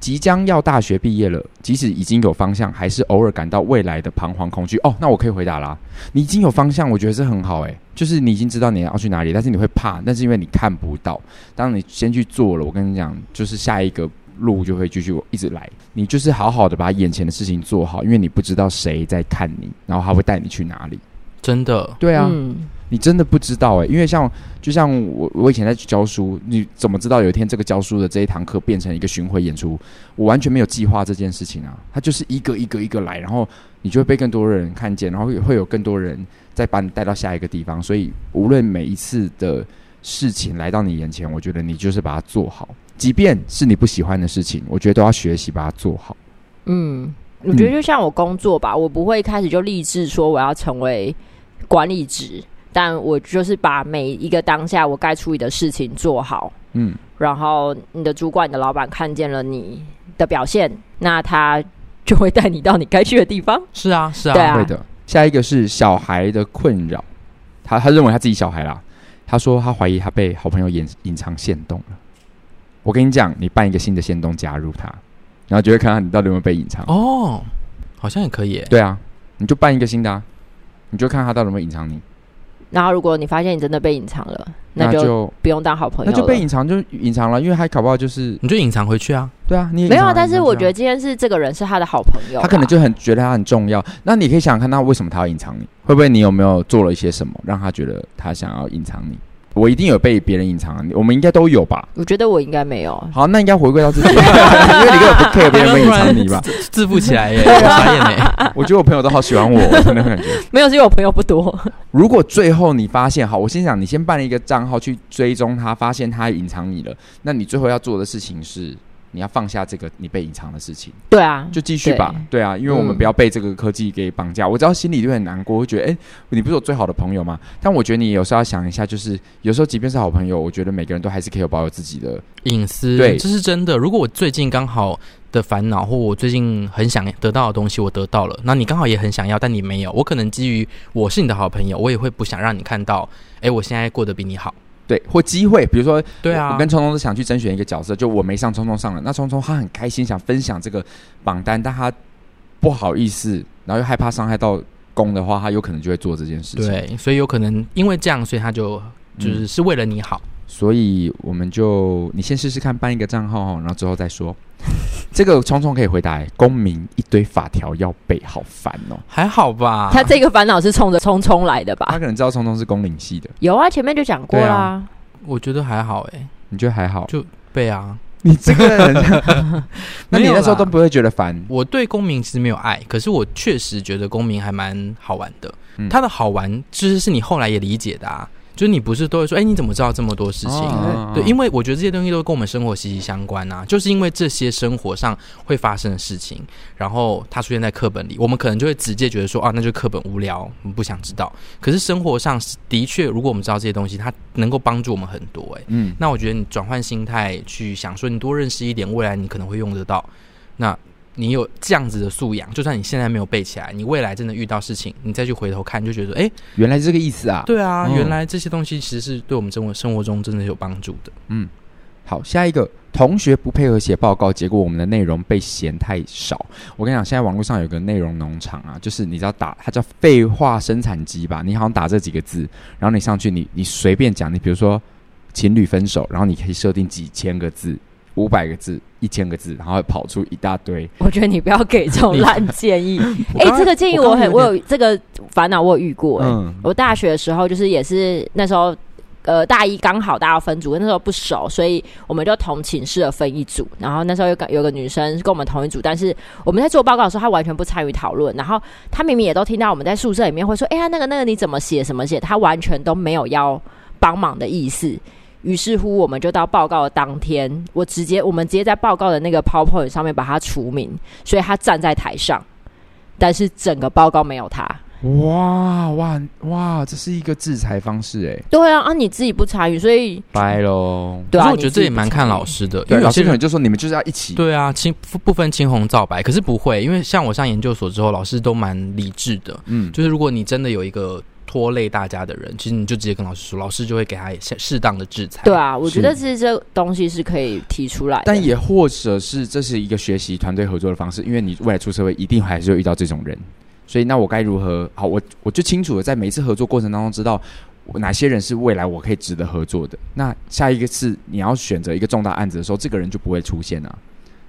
即将要大学毕业了，即使已经有方向，还是偶尔感到未来的彷徨恐惧。哦，那我可以回答啦。你已经有方向，我觉得是很好诶，就是你已经知道你要去哪里，但是你会怕，但是因为你看不到。当你先去做了，我跟你讲，就是下一个路就会继续一直来。你就是好好的把眼前的事情做好，因为你不知道谁在看你，然后他会带你去哪里。真的，对啊。嗯你真的不知道哎、欸，因为像就像我我以前在教书，你怎么知道有一天这个教书的这一堂课变成一个巡回演出？我完全没有计划这件事情啊，它就是一个一个一个来，然后你就会被更多人看见，然后也会有更多人再把你带到下一个地方。所以无论每一次的事情来到你眼前，我觉得你就是把它做好，即便是你不喜欢的事情，我觉得都要学习把它做好。嗯，我觉得就像我工作吧，我不会一开始就立志说我要成为管理职。但我就是把每一个当下我该处理的事情做好，嗯，然后你的主管、你的老板看见了你的表现，那他就会带你到你该去的地方。是啊，是啊，对啊，会的。下一个是小孩的困扰，他他认为他自己小孩啦，他说他怀疑他被好朋友隐隐藏线动了。我跟你讲，你办一个新的线动加入他，然后就会看看你到底有没有被隐藏。哦，好像也可以。对啊，你就办一个新的，啊，你就看他到底有没有隐藏你。然后，如果你发现你真的被隐藏了，那就不用当好朋友了。那就被隐藏就隐藏了，因为还搞不好就是你就隐藏回去啊。对啊，你没有啊。但是我觉得今天是这个人是他的好朋友，他可能就很觉得他很重要。那你可以想想看，他为什么他要隐藏你？会不会你有没有做了一些什么，让他觉得他想要隐藏你？我一定有被别人隐藏，我们应该都有吧？我觉得我应该没有。好，那应该回归到自己，因为你根本不 care 别人会隐藏你吧？自负起来耶，傻眼耶！我觉得我朋友都好喜欢我，真的感觉没有，是因为我朋友不多。如果最后你发现，好，我心想，你先办了一个账号去追踪他，发现他隐藏你了，那你最后要做的事情是？你要放下这个你被隐藏的事情，对啊，就继续吧，对，对啊，因为我们不要被这个科技给绑架。嗯、我知道心里就很难过，会觉得，哎、欸，你不是我最好的朋友吗？但我觉得你有时候要想一下，就是有时候即便是好朋友，我觉得每个人都还是可以有保有自己的隐私，对，这是真的。如果我最近刚好的烦恼，或我最近很想得到的东西，我得到了，那你刚好也很想要，但你没有，我可能基于我是你的好朋友，我也会不想让你看到，哎、欸，我现在过得比你好。对，或机会，比如说，对啊，我跟聪聪是想去甄选一个角色，就我没上，聪聪上了。那聪聪他很开心，想分享这个榜单，但他不好意思，然后又害怕伤害到公的话，他有可能就会做这件事情。对，所以有可能因为这样，所以他就就是是为了你好。嗯，所以我们就你先试试看办一个账号，然后之后再说。这个聪聪可以回答：公民一堆法条要背，好烦哦。还好吧？他这个烦恼是冲着聪聪来的吧？他可能知道聪聪是公领系的。有啊，前面就讲过啦。啊、我觉得还好哎、欸，你觉得还好？就背啊。你这个人，那你那时候都不会觉得烦？我对公民其实没有爱，可是我确实觉得公民还蛮好玩的。嗯、他的好玩，其实是你后来也理解的啊。就是你不是都会说，哎、欸，你怎么知道这么多事情？哦、对，因为我觉得这些东西都跟我们生活息息相关啊。就是因为这些生活上会发生的事情，然后它出现在课本里，我们可能就会直接觉得说，啊，那就课本无聊，我们不想知道。可是生活上的确，如果我们知道这些东西，它能够帮助我们很多、欸。哎，嗯，那我觉得你转换心态去想说，你多认识一点，未来你可能会用得到。那。你有这样子的素养，就算你现在没有背起来，你未来真的遇到事情，你再去回头看，就觉得，哎、欸，原来是这个意思啊！对啊，嗯、原来这些东西其实是对我们生活生活中真的是有帮助的。嗯，好，下一个同学不配合写报告，结果我们的内容被嫌太少。我跟你讲，现在网络上有个内容农场啊，就是你知道打，它叫废话生产机吧？你好像打这几个字，然后你上去你，你你随便讲，你比如说情侣分手，然后你可以设定几千个字。五百个字、一千个字，然后会跑出一大堆。我觉得你不要给这种烂建议。哎、欸，这个建议我很，我，我有这个烦恼，我有遇过、欸。嗯，我大学的时候就是也是那时候，呃，大一刚好大家分组，那时候不熟，所以我们就同寝室的分一组。然后那时候有个有个女生跟我们同一组，但是我们在做报告的时候，她完全不参与讨论。然后她明明也都听到我们在宿舍里面会说：“哎、欸、呀，那个那个你怎么写？什么写？”她完全都没有要帮忙的意思。于是乎，我们就到报告的当天，我直接我们直接在报告的那个 PowerPoint 上面把他除名，所以他站在台上，但是整个报告没有他。哇哇哇！这是一个制裁方式哎。对啊，啊你自己不参与，所以掰喽。对啊，我觉得这也蛮看老师的，因为老师可能就说你们就是要一起。对啊，青不分青红皂白，可是不会，因为像我上研究所之后，老师都蛮理智的。嗯，就是如果你真的有一个。拖累大家的人，其实你就直接跟老师说，老师就会给他适当的制裁。对啊，我觉得其实这东西是可以提出来的。但也或者是这是一个学习团队合作的方式，因为你未来出社会一定还是会遇到这种人，所以那我该如何？好，我我就清楚的在每一次合作过程当中知道哪些人是未来我可以值得合作的。那下一个是你要选择一个重大案子的时候，这个人就不会出现啊。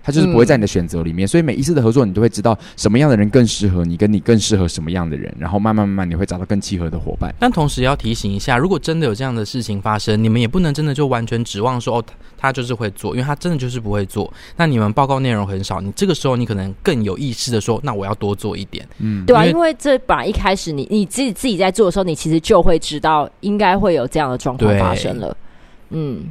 他就是不会在你的选择里面，嗯、所以每一次的合作，你都会知道什么样的人更适合你，跟你更适合什么样的人，然后慢慢慢慢你会找到更契合的伙伴。但同时要提醒一下，如果真的有这样的事情发生，你们也不能真的就完全指望说哦，他就是会做，因为他真的就是不会做。那你们报告内容很少，你这个时候你可能更有意识的说，那我要多做一点，嗯，对啊，因为这本来一开始你你自己自己在做的时候，你其实就会知道应该会有这样的状况发生了，嗯。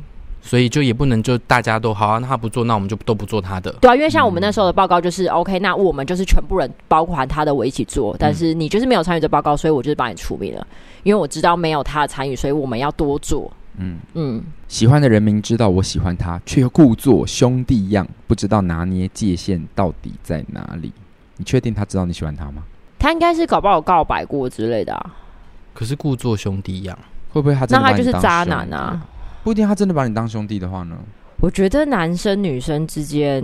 所以就也不能就大家都好啊，那他不做，那我们就都不做他的。对啊，因为像我们那时候的报告就是、嗯、OK，那我们就是全部人包含他的，我一起做。但是你就是没有参与这报告，所以我就是把你除名了。因为我知道没有他的参与，所以我们要多做。嗯嗯，嗯喜欢的人明知道我喜欢他，却又故作兄弟样，不知道拿捏界限到底在哪里。你确定他知道你喜欢他吗？他应该是搞不好告白过之类的啊。可是故作兄弟一样，会不会他那他就是渣男啊？不一定，他真的把你当兄弟的话呢？我觉得男生女生之间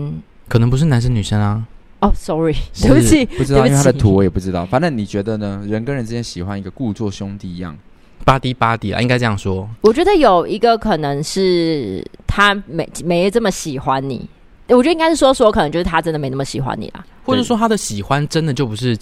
可能不是男生女生啊。哦，sorry，对不起，不知道，因为他的图我也不知道。反正你觉得呢？人跟人之间喜欢一个故作兄弟一样，巴迪巴迪啊，应该这样说。我觉得有一个可能是他没没这么喜欢你。我觉得应该是说说，可能就是他真的没那么喜欢你啦，或者说他的喜欢真的就不是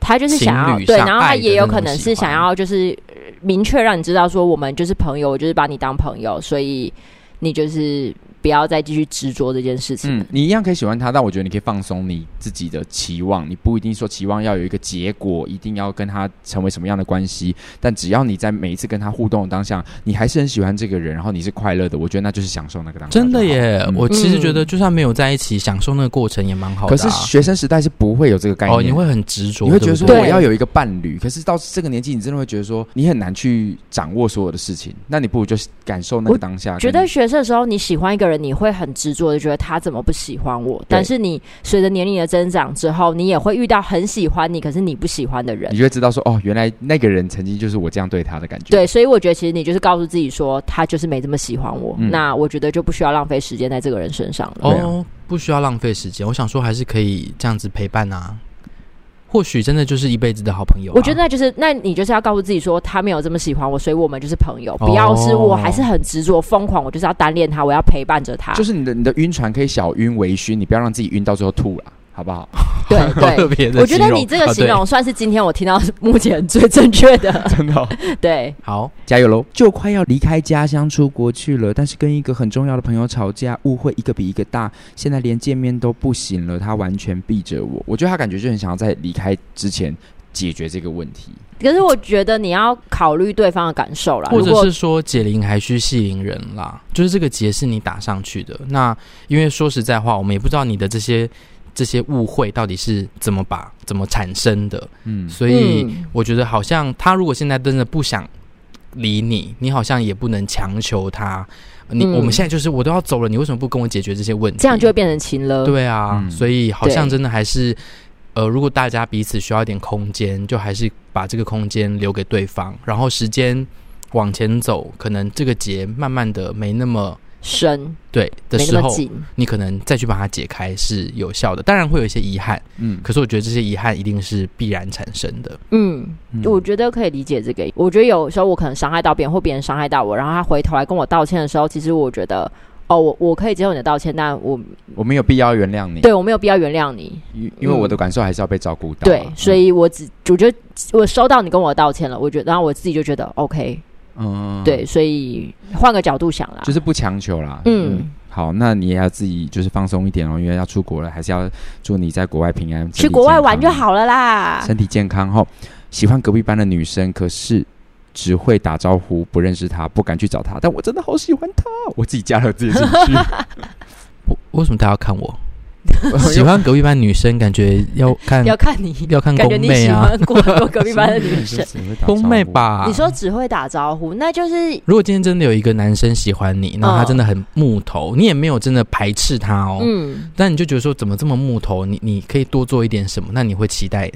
他就是想要对，然后他也有可能是想要就是明确让你知道说我们就是朋友，我就是把你当朋友，所以你就是。不要再继续执着这件事情。嗯，你一样可以喜欢他，但我觉得你可以放松你自己的期望。你不一定说期望要有一个结果，一定要跟他成为什么样的关系。但只要你在每一次跟他互动的当下，你还是很喜欢这个人，然后你是快乐的，我觉得那就是享受那个当下。真的耶，嗯、我其实觉得就算没有在一起，享受那个过程也蛮好的、啊。可是学生时代是不会有这个概念，哦，你会很执着，你会觉得说我要有一个伴侣。可是到这个年纪，你真的会觉得说你很难去掌握所有的事情。那你不如就感受那个当下。觉得学生的时候你喜欢一个人，你会很执。着的觉得他怎么不喜欢我？但是你随着年龄的增长之后，你也会遇到很喜欢你，可是你不喜欢的人，你就会知道说哦，原来那个人曾经就是我这样对他的感觉。对，所以我觉得其实你就是告诉自己说，他就是没这么喜欢我。嗯、那我觉得就不需要浪费时间在这个人身上了。哦，不需要浪费时间。我想说，还是可以这样子陪伴啊。或许真的就是一辈子的好朋友啊。我觉得那就是，那你就是要告诉自己说，他没有这么喜欢我，所以我们就是朋友。不要是我还是很执着疯狂，我就是要单恋他，我要陪伴着他。就是你的你的晕船可以小晕微醺，你不要让自己晕到最后吐了。好不好？对 对，我觉得你这个形容算是今天我听到目前最正确的，真的。对，好，加油喽！就快要离开家乡出国去了，但是跟一个很重要的朋友吵架，误会一个比一个大，现在连见面都不行了。他完全避着我，我觉得他感觉就很想要在离开之前解决这个问题。可是我觉得你要考虑对方的感受啦，或者是说解铃还须系铃人啦，就是这个结是你打上去的。那因为说实在话，我们也不知道你的这些。这些误会到底是怎么把怎么产生的？嗯，所以我觉得好像他如果现在真的不想理你，你好像也不能强求他。你、嗯、我们现在就是我都要走了，你为什么不跟我解决这些问题？这样就会变成情了。对啊，嗯、所以好像真的还是呃，如果大家彼此需要一点空间，就还是把这个空间留给对方，然后时间往前走，可能这个结慢慢的没那么。深对的时候，你可能再去把它解开是有效的，当然会有一些遗憾，嗯，可是我觉得这些遗憾一定是必然产生的，嗯，嗯，我觉得可以理解这个。我觉得有时候我可能伤害到别人，或别人伤害到我，然后他回头来跟我道歉的时候，其实我觉得，哦，我我可以接受你的道歉，但我我没有必要原谅你，对，我没有必要原谅你，因因为我的感受还是要被照顾到，啊，对，所以我只我觉得我收到你跟我道歉了，我觉得，然后我自己就觉得 OK。嗯，对，所以换个角度想啦，就是不强求啦。嗯，嗯，好，那你也要自己就是放松一点哦，因为要出国了，还是要祝你在国外平安，去国外玩就好了啦，身体健康哈。喜欢隔壁班的女生，可是只会打招呼，不认识她，不敢去找她，但我真的好喜欢她，我自己加了自己进去。我为什么她要看我？喜欢隔壁班女生，感觉要看要看你要看宫妹啊，喜欢过很多隔壁班的女生，宫妹吧？你说只会打招呼，那就是如果今天真的有一个男生喜欢你，那他真的很木头，你也没有真的排斥他哦，嗯，但你就觉得说怎么这么木头？你你可以多做一点什么？那你会期待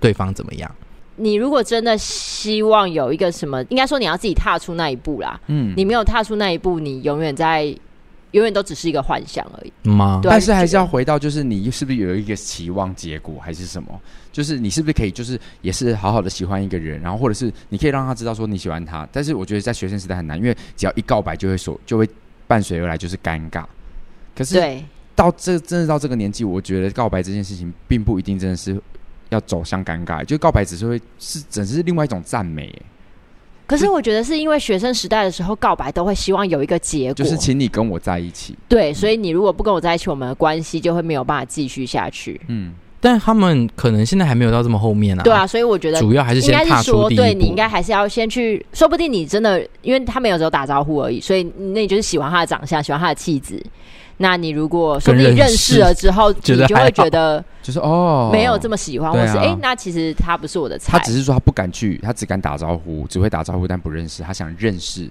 对方怎么样？你如果真的希望有一个什么，应该说你要自己踏出那一步啦，嗯，你没有踏出那一步，你永远在。永远都只是一个幻想而已吗？但是还是要回到，就是你是不是有一个期望结果，还是什么？就是你是不是可以，就是也是好好的喜欢一个人，然后或者是你可以让他知道说你喜欢他。但是我觉得在学生时代很难，因为只要一告白就会说，就会伴随而来就是尴尬。可是到这真的到这个年纪，我觉得告白这件事情并不一定真的是要走向尴尬，就告白只是会是只是另外一种赞美。可是我觉得是因为学生时代的时候告白都会希望有一个结果，就是请你跟我在一起。对，所以你如果不跟我在一起，我们的关系就会没有办法继续下去。嗯，但他们可能现在还没有到这么后面啊。对啊，所以我觉得主要还是先踏出第一。对，你应该还是要先去，说不定你真的因为他们有时候打招呼而已，所以那你就是喜欢他的长相，喜欢他的气质。那你如果说你认识了之后，你就会觉得就是哦，没有这么喜欢，或是哎，那其实他不是我的菜。他只是说他不敢去，他只敢打招呼，只会打招呼但不认识。他想认识，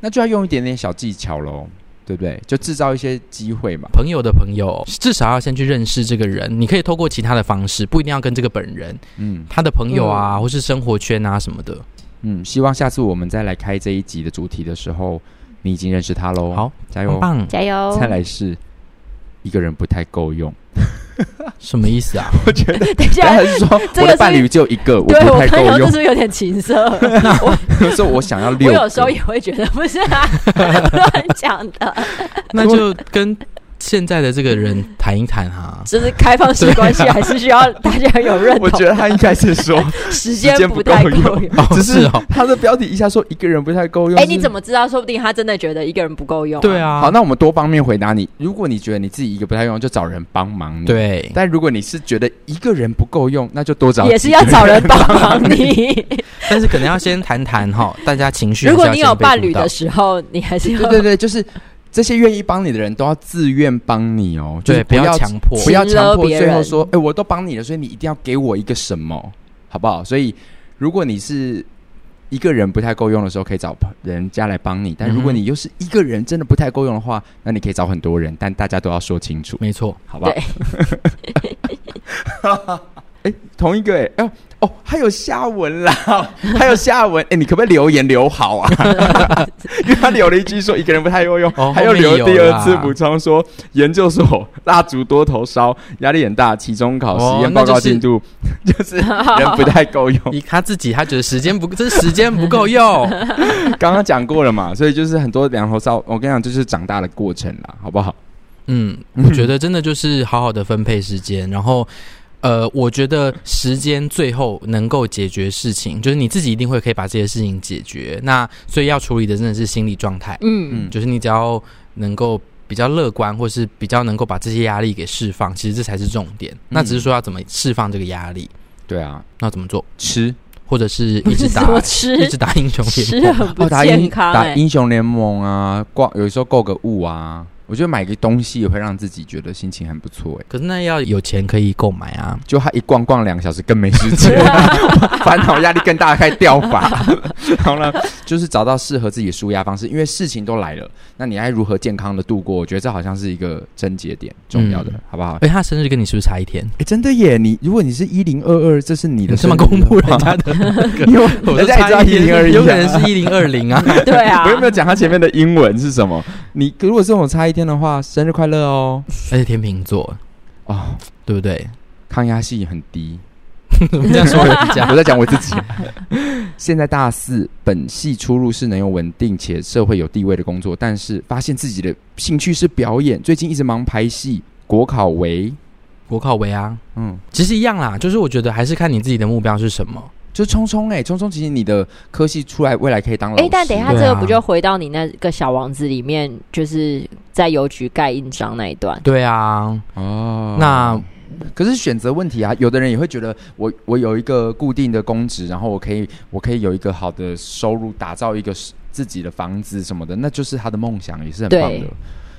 那就要用一点点小技巧喽。对不对？就制造一些机会嘛。朋友的朋友，至少要先去认识这个人。你可以透过其他的方式，不一定要跟这个本人。嗯，他的朋友啊，嗯、或是生活圈啊什么的。嗯，希望下次我们再来开这一集的主题的时候，你已经认识他喽。好，加油，棒，加油！再来是一个人不太够用。什么意思啊？我觉得，等一下还是说我的伴侣只有一个，我不太够用。对，我看是不是有点情色？我说我想要六，我有时候也会觉得不是啊，乱讲的。那就跟。现在的这个人谈一谈哈，就是开放式关系，还是需要大家有认同。我觉得他应该是说 时间不太够用，只是他的标题一下说一个人不太够用。哎，你怎么知道？说不定他真的觉得一个人不够用。对啊。好，那我们多方面回答你。如果你觉得你自己一个不太用，就找人帮忙你。对。但如果你是觉得一个人不够用，那就多找也是要找人帮忙你。但是可能要先谈谈哈，大家情绪。如果你有伴侣的时候，你还是要对对对，就是。这些愿意帮你的人都要自愿帮你哦，对，不要强迫，不要强迫，最后说，哎，我都帮你了，所以你一定要给我一个什么，好不好？所以，如果你是一个人不太够用的时候，可以找人家来帮你；但如果你又是一个人真的不太够用的话，那你可以找很多人，但大家都要说清楚，没错，好不好？哎，同一个哎，哎。哦，还有下文啦，还有下文，哎，你可不可以留言留好啊？因为他留了一句说一个人不太够用，哦、还有留第二次补充说研究所蜡烛多头烧，压力很大，期中考实验报告进度、哦就是、就是人不太够用。他自己他觉得时间不，这是时间不够用。刚刚讲过了嘛，所以就是很多两头烧。我跟你讲，就是长大的过程啦，好不好？嗯，我觉得真的就是好好的分配时间，然后。呃，我觉得时间最后能够解决事情，就是你自己一定会可以把这些事情解决。那所以要处理的真的是心理状态，嗯嗯，就是你只要能够比较乐观，或是比较能够把这些压力给释放，其实这才是重点。嗯、那只是说要怎么释放这个压力？对啊，那怎么做？吃，或者是一直打 吃，一直打英雄联盟，不健康、欸哦打。打英雄联盟啊，逛有时候购个物啊。我觉得买个东西也会让自己觉得心情很不错哎，可是那要有钱可以购买啊，就他一逛逛两个小时更没时间，烦恼压力更大，开始掉发。好了，就是找到适合自己的舒压方式，因为事情都来了，那你还如何健康的度过？我觉得这好像是一个症结点，重要的，嗯、好不好？哎，他生日跟你是不是差一天？哎，真的耶！你如果你是一零二二，这是你的，什么公布人家的？因为我差一零二一，有可能是一零二零啊。对啊，我又没有讲他前面的英文是什么？你如果是我差一天的话，生日快乐哦！而且天秤座哦，对不对？抗压性很低。这样说人家，我在讲我自己。现在大四，本系出入是能有稳定且社会有地位的工作，但是发现自己的兴趣是表演，最近一直忙拍戏，国考为国考为啊，嗯，其实一样啦，就是我觉得还是看你自己的目标是什么。就聪聪哎，聪聪，其实你的科系出来，未来可以当老师。哎、欸，但等一下，这个不就回到你那个小王子里面，就是在邮局盖印章那一段？对啊，哦，那可是选择问题啊。有的人也会觉得我，我我有一个固定的工职，然后我可以我可以有一个好的收入，打造一个自己的房子什么的，那就是他的梦想，也是很棒的。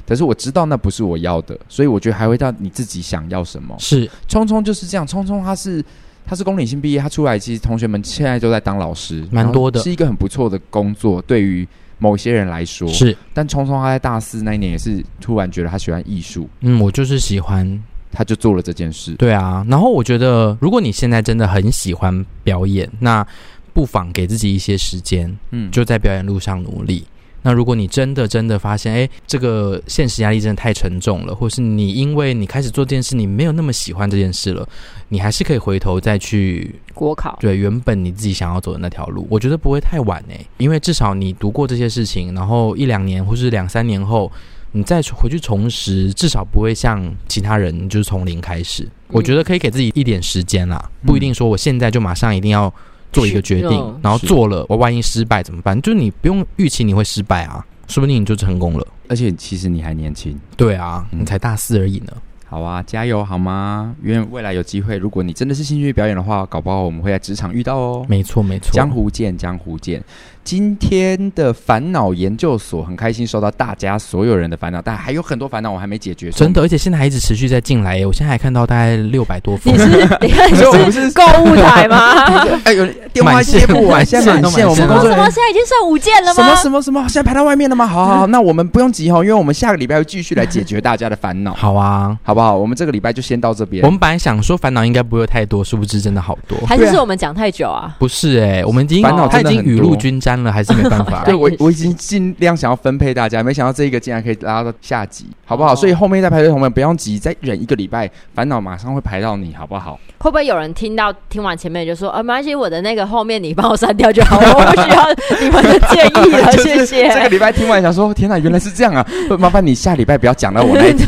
可是我知道那不是我要的，所以我觉得还会到你自己想要什么。是聪聪就是这样，聪聪他是。他是公领性毕业，他出来其实同学们现在都在当老师，蛮多的，是一个很不错的工作。对于某些人来说是，但聪聪他在大四那一年也是突然觉得他喜欢艺术，嗯，我就是喜欢，他就做了这件事。对啊，然后我觉得如果你现在真的很喜欢表演，那不妨给自己一些时间，嗯，就在表演路上努力。那如果你真的真的发现，哎，这个现实压力真的太沉重了，或是你因为你开始做这件事，你没有那么喜欢这件事了，你还是可以回头再去国考。对，原本你自己想要走的那条路，我觉得不会太晚哎，因为至少你读过这些事情，然后一两年或是两三年后，你再回去重拾，至少不会像其他人就是从零开始。嗯。我觉得可以给自己一点时间啦，不一定说我现在就马上一定要。做一个决定，然后做了，我万一失败怎么办？就是你不用预期你会失败啊，说不定你就成功了。而且其实你还年轻，对啊，你才大四而已呢。好啊，加油好吗？因为未来有机会，如果你真的是兴趣表演的话，搞不好我们会在职场遇到哦。没错，没错。江湖见，江湖见。今天的烦恼研究所很开心收到大家所有人的烦恼，但还有很多烦恼我还没解决。真的，而且现在还一直持续在进来耶！我现在还看到大概六百多封。你是你看你是购物台吗？哎呦，电话接不完，现在满线。我们工作人员现在已经剩五件了吗？什么什么什么？现在排到外面了吗？好好好，那我们不用急哈，因为我们下个礼拜会继续来解决大家的烦恼。好啊，好不好？我们这个礼拜就先到这边。我们本来想说烦恼应该不会太多，殊不知真的好多。还是是我们讲太久啊？不是哎，我们已经烦恼他已经雨露均沾了，还是没办法。对我 我已经尽量想要分配大家，没想到这一个竟然可以拉到下集，好不好？所以后面在排队同学们不用急，再忍一个礼拜，烦恼马上会排到你，好不好？会不会有人听到听完前面就说，呃，没关系，我的那个后面你帮我删掉就好，我不需要你们的建议了，谢谢。这个礼拜听完想说，天哪，原来是这样啊！麻烦你下礼拜不要讲到我那一题，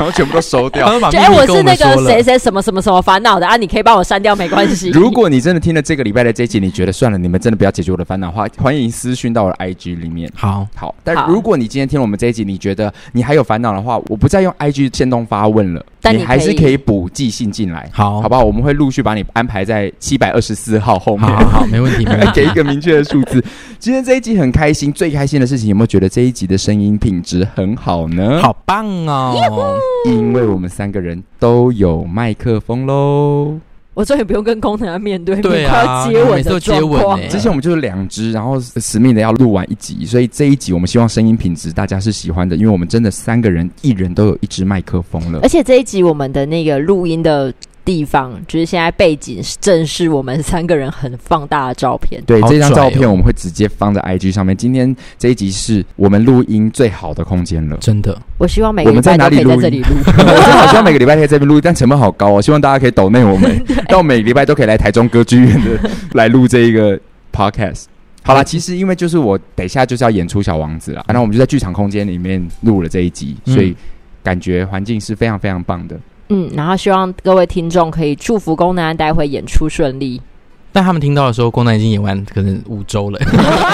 然后全部都收掉。哎，我是那个谁谁什么什么什么烦恼的啊，你可以帮我删掉，没关系。如果你真的听了这个礼拜的这一集，你觉得算了，你们真的不要解决我的烦恼话，欢迎私讯到我的 IG 里面。好好，但如果你今天听了我们这一集，你觉得你还有烦恼的话，我不再用 IG 先动发问了，但你还是可以补寄信进来。好，好不好？我们会陆续把你安排在七百二十四号后面。好，好，没问题，没问题。给一个明确的数字。今天这一集很开心，最开心的事情有没有觉得这一集的声音品质很好呢？好棒哦！因为我们三个人都有麦克风喽。我终于不用跟工藤面对对啊，接吻的状况。之前我们就是两只，然后死命的要录完一集，所以这一集我们希望声音品质大家是喜欢的，因为我们真的三个人一人都有一支麦克风了。而且这一集我们的那个录音的地方，就是现在背景正是我们三个人很放大的照片。对，这张照片我们会直接放在 IG 上面。今天这一集是我们录音最好的空间了，真的。我希望每个礼拜都可以在这里录。我真的好希望每个礼拜可以在这边录，但成本好高哦。希望大家可以抖内我们，让我每个礼拜都可以来台中歌剧院的来录这一个 podcast。好啦，其实因为就是我等一下就是要演出小王子了，然后我们就在剧场空间里面录了这一集，所以感觉环境是非常非常棒的。嗯，然后希望各位听众可以祝福宫南待会演出顺利。但他们听到的时候，宫南已经演完，可能五周了。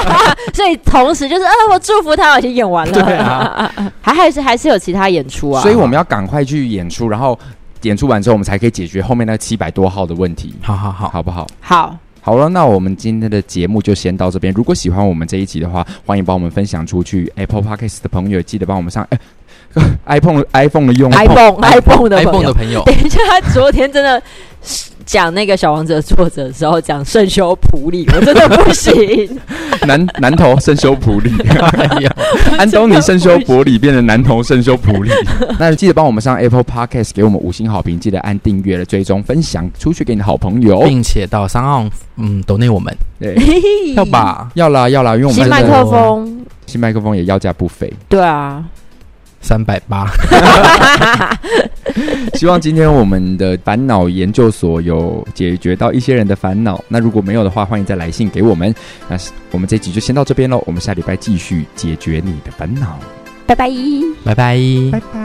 所以同时就是，呃，我祝福他已经演完了。对啊，还还是还是有其他演出啊。所以我们要赶快去演出，然后演出完之后，我们才可以解决后面那七百多号的问题。好好好，好不好？好，好了，那我们今天的节目就先到这边。如果喜欢我们这一集的话，欢迎帮我们分享出去。Apple Podcast 的朋友记得帮我们上。欸 iPhone iPhone 的用 iPhone iPhone 的 iPhone 的朋友，等一下，他昨天真的讲那个小王子的作者的时候，讲圣修普利，我真的不行。南南投圣修普利，哎呀，安东尼圣修伯里变成南投圣修普利。那记得帮我们上 Apple Podcast 给我们五星好评，记得按订阅的追踪分享出去给你的好朋友，并且到商号嗯抖内我们，对，要吧，要啦要啦，因为我们新麦克风，新麦克风也要价不菲，对啊。三百八，希望今天我们的烦恼研究所有解决到一些人的烦恼。那如果没有的话，欢迎再来信给我们。那我们这集就先到这边喽，我们下礼拜继续解决你的烦恼。拜拜，拜拜，拜拜。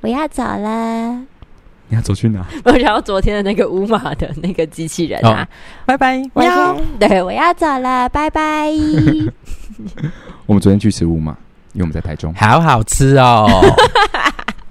我要走了。你要走去哪？我想要昨天的那个五马的那个机器人啊！拜拜，我要对，我要走了，拜拜。我们昨天去吃乌马，因为我们在台中，好好吃哦。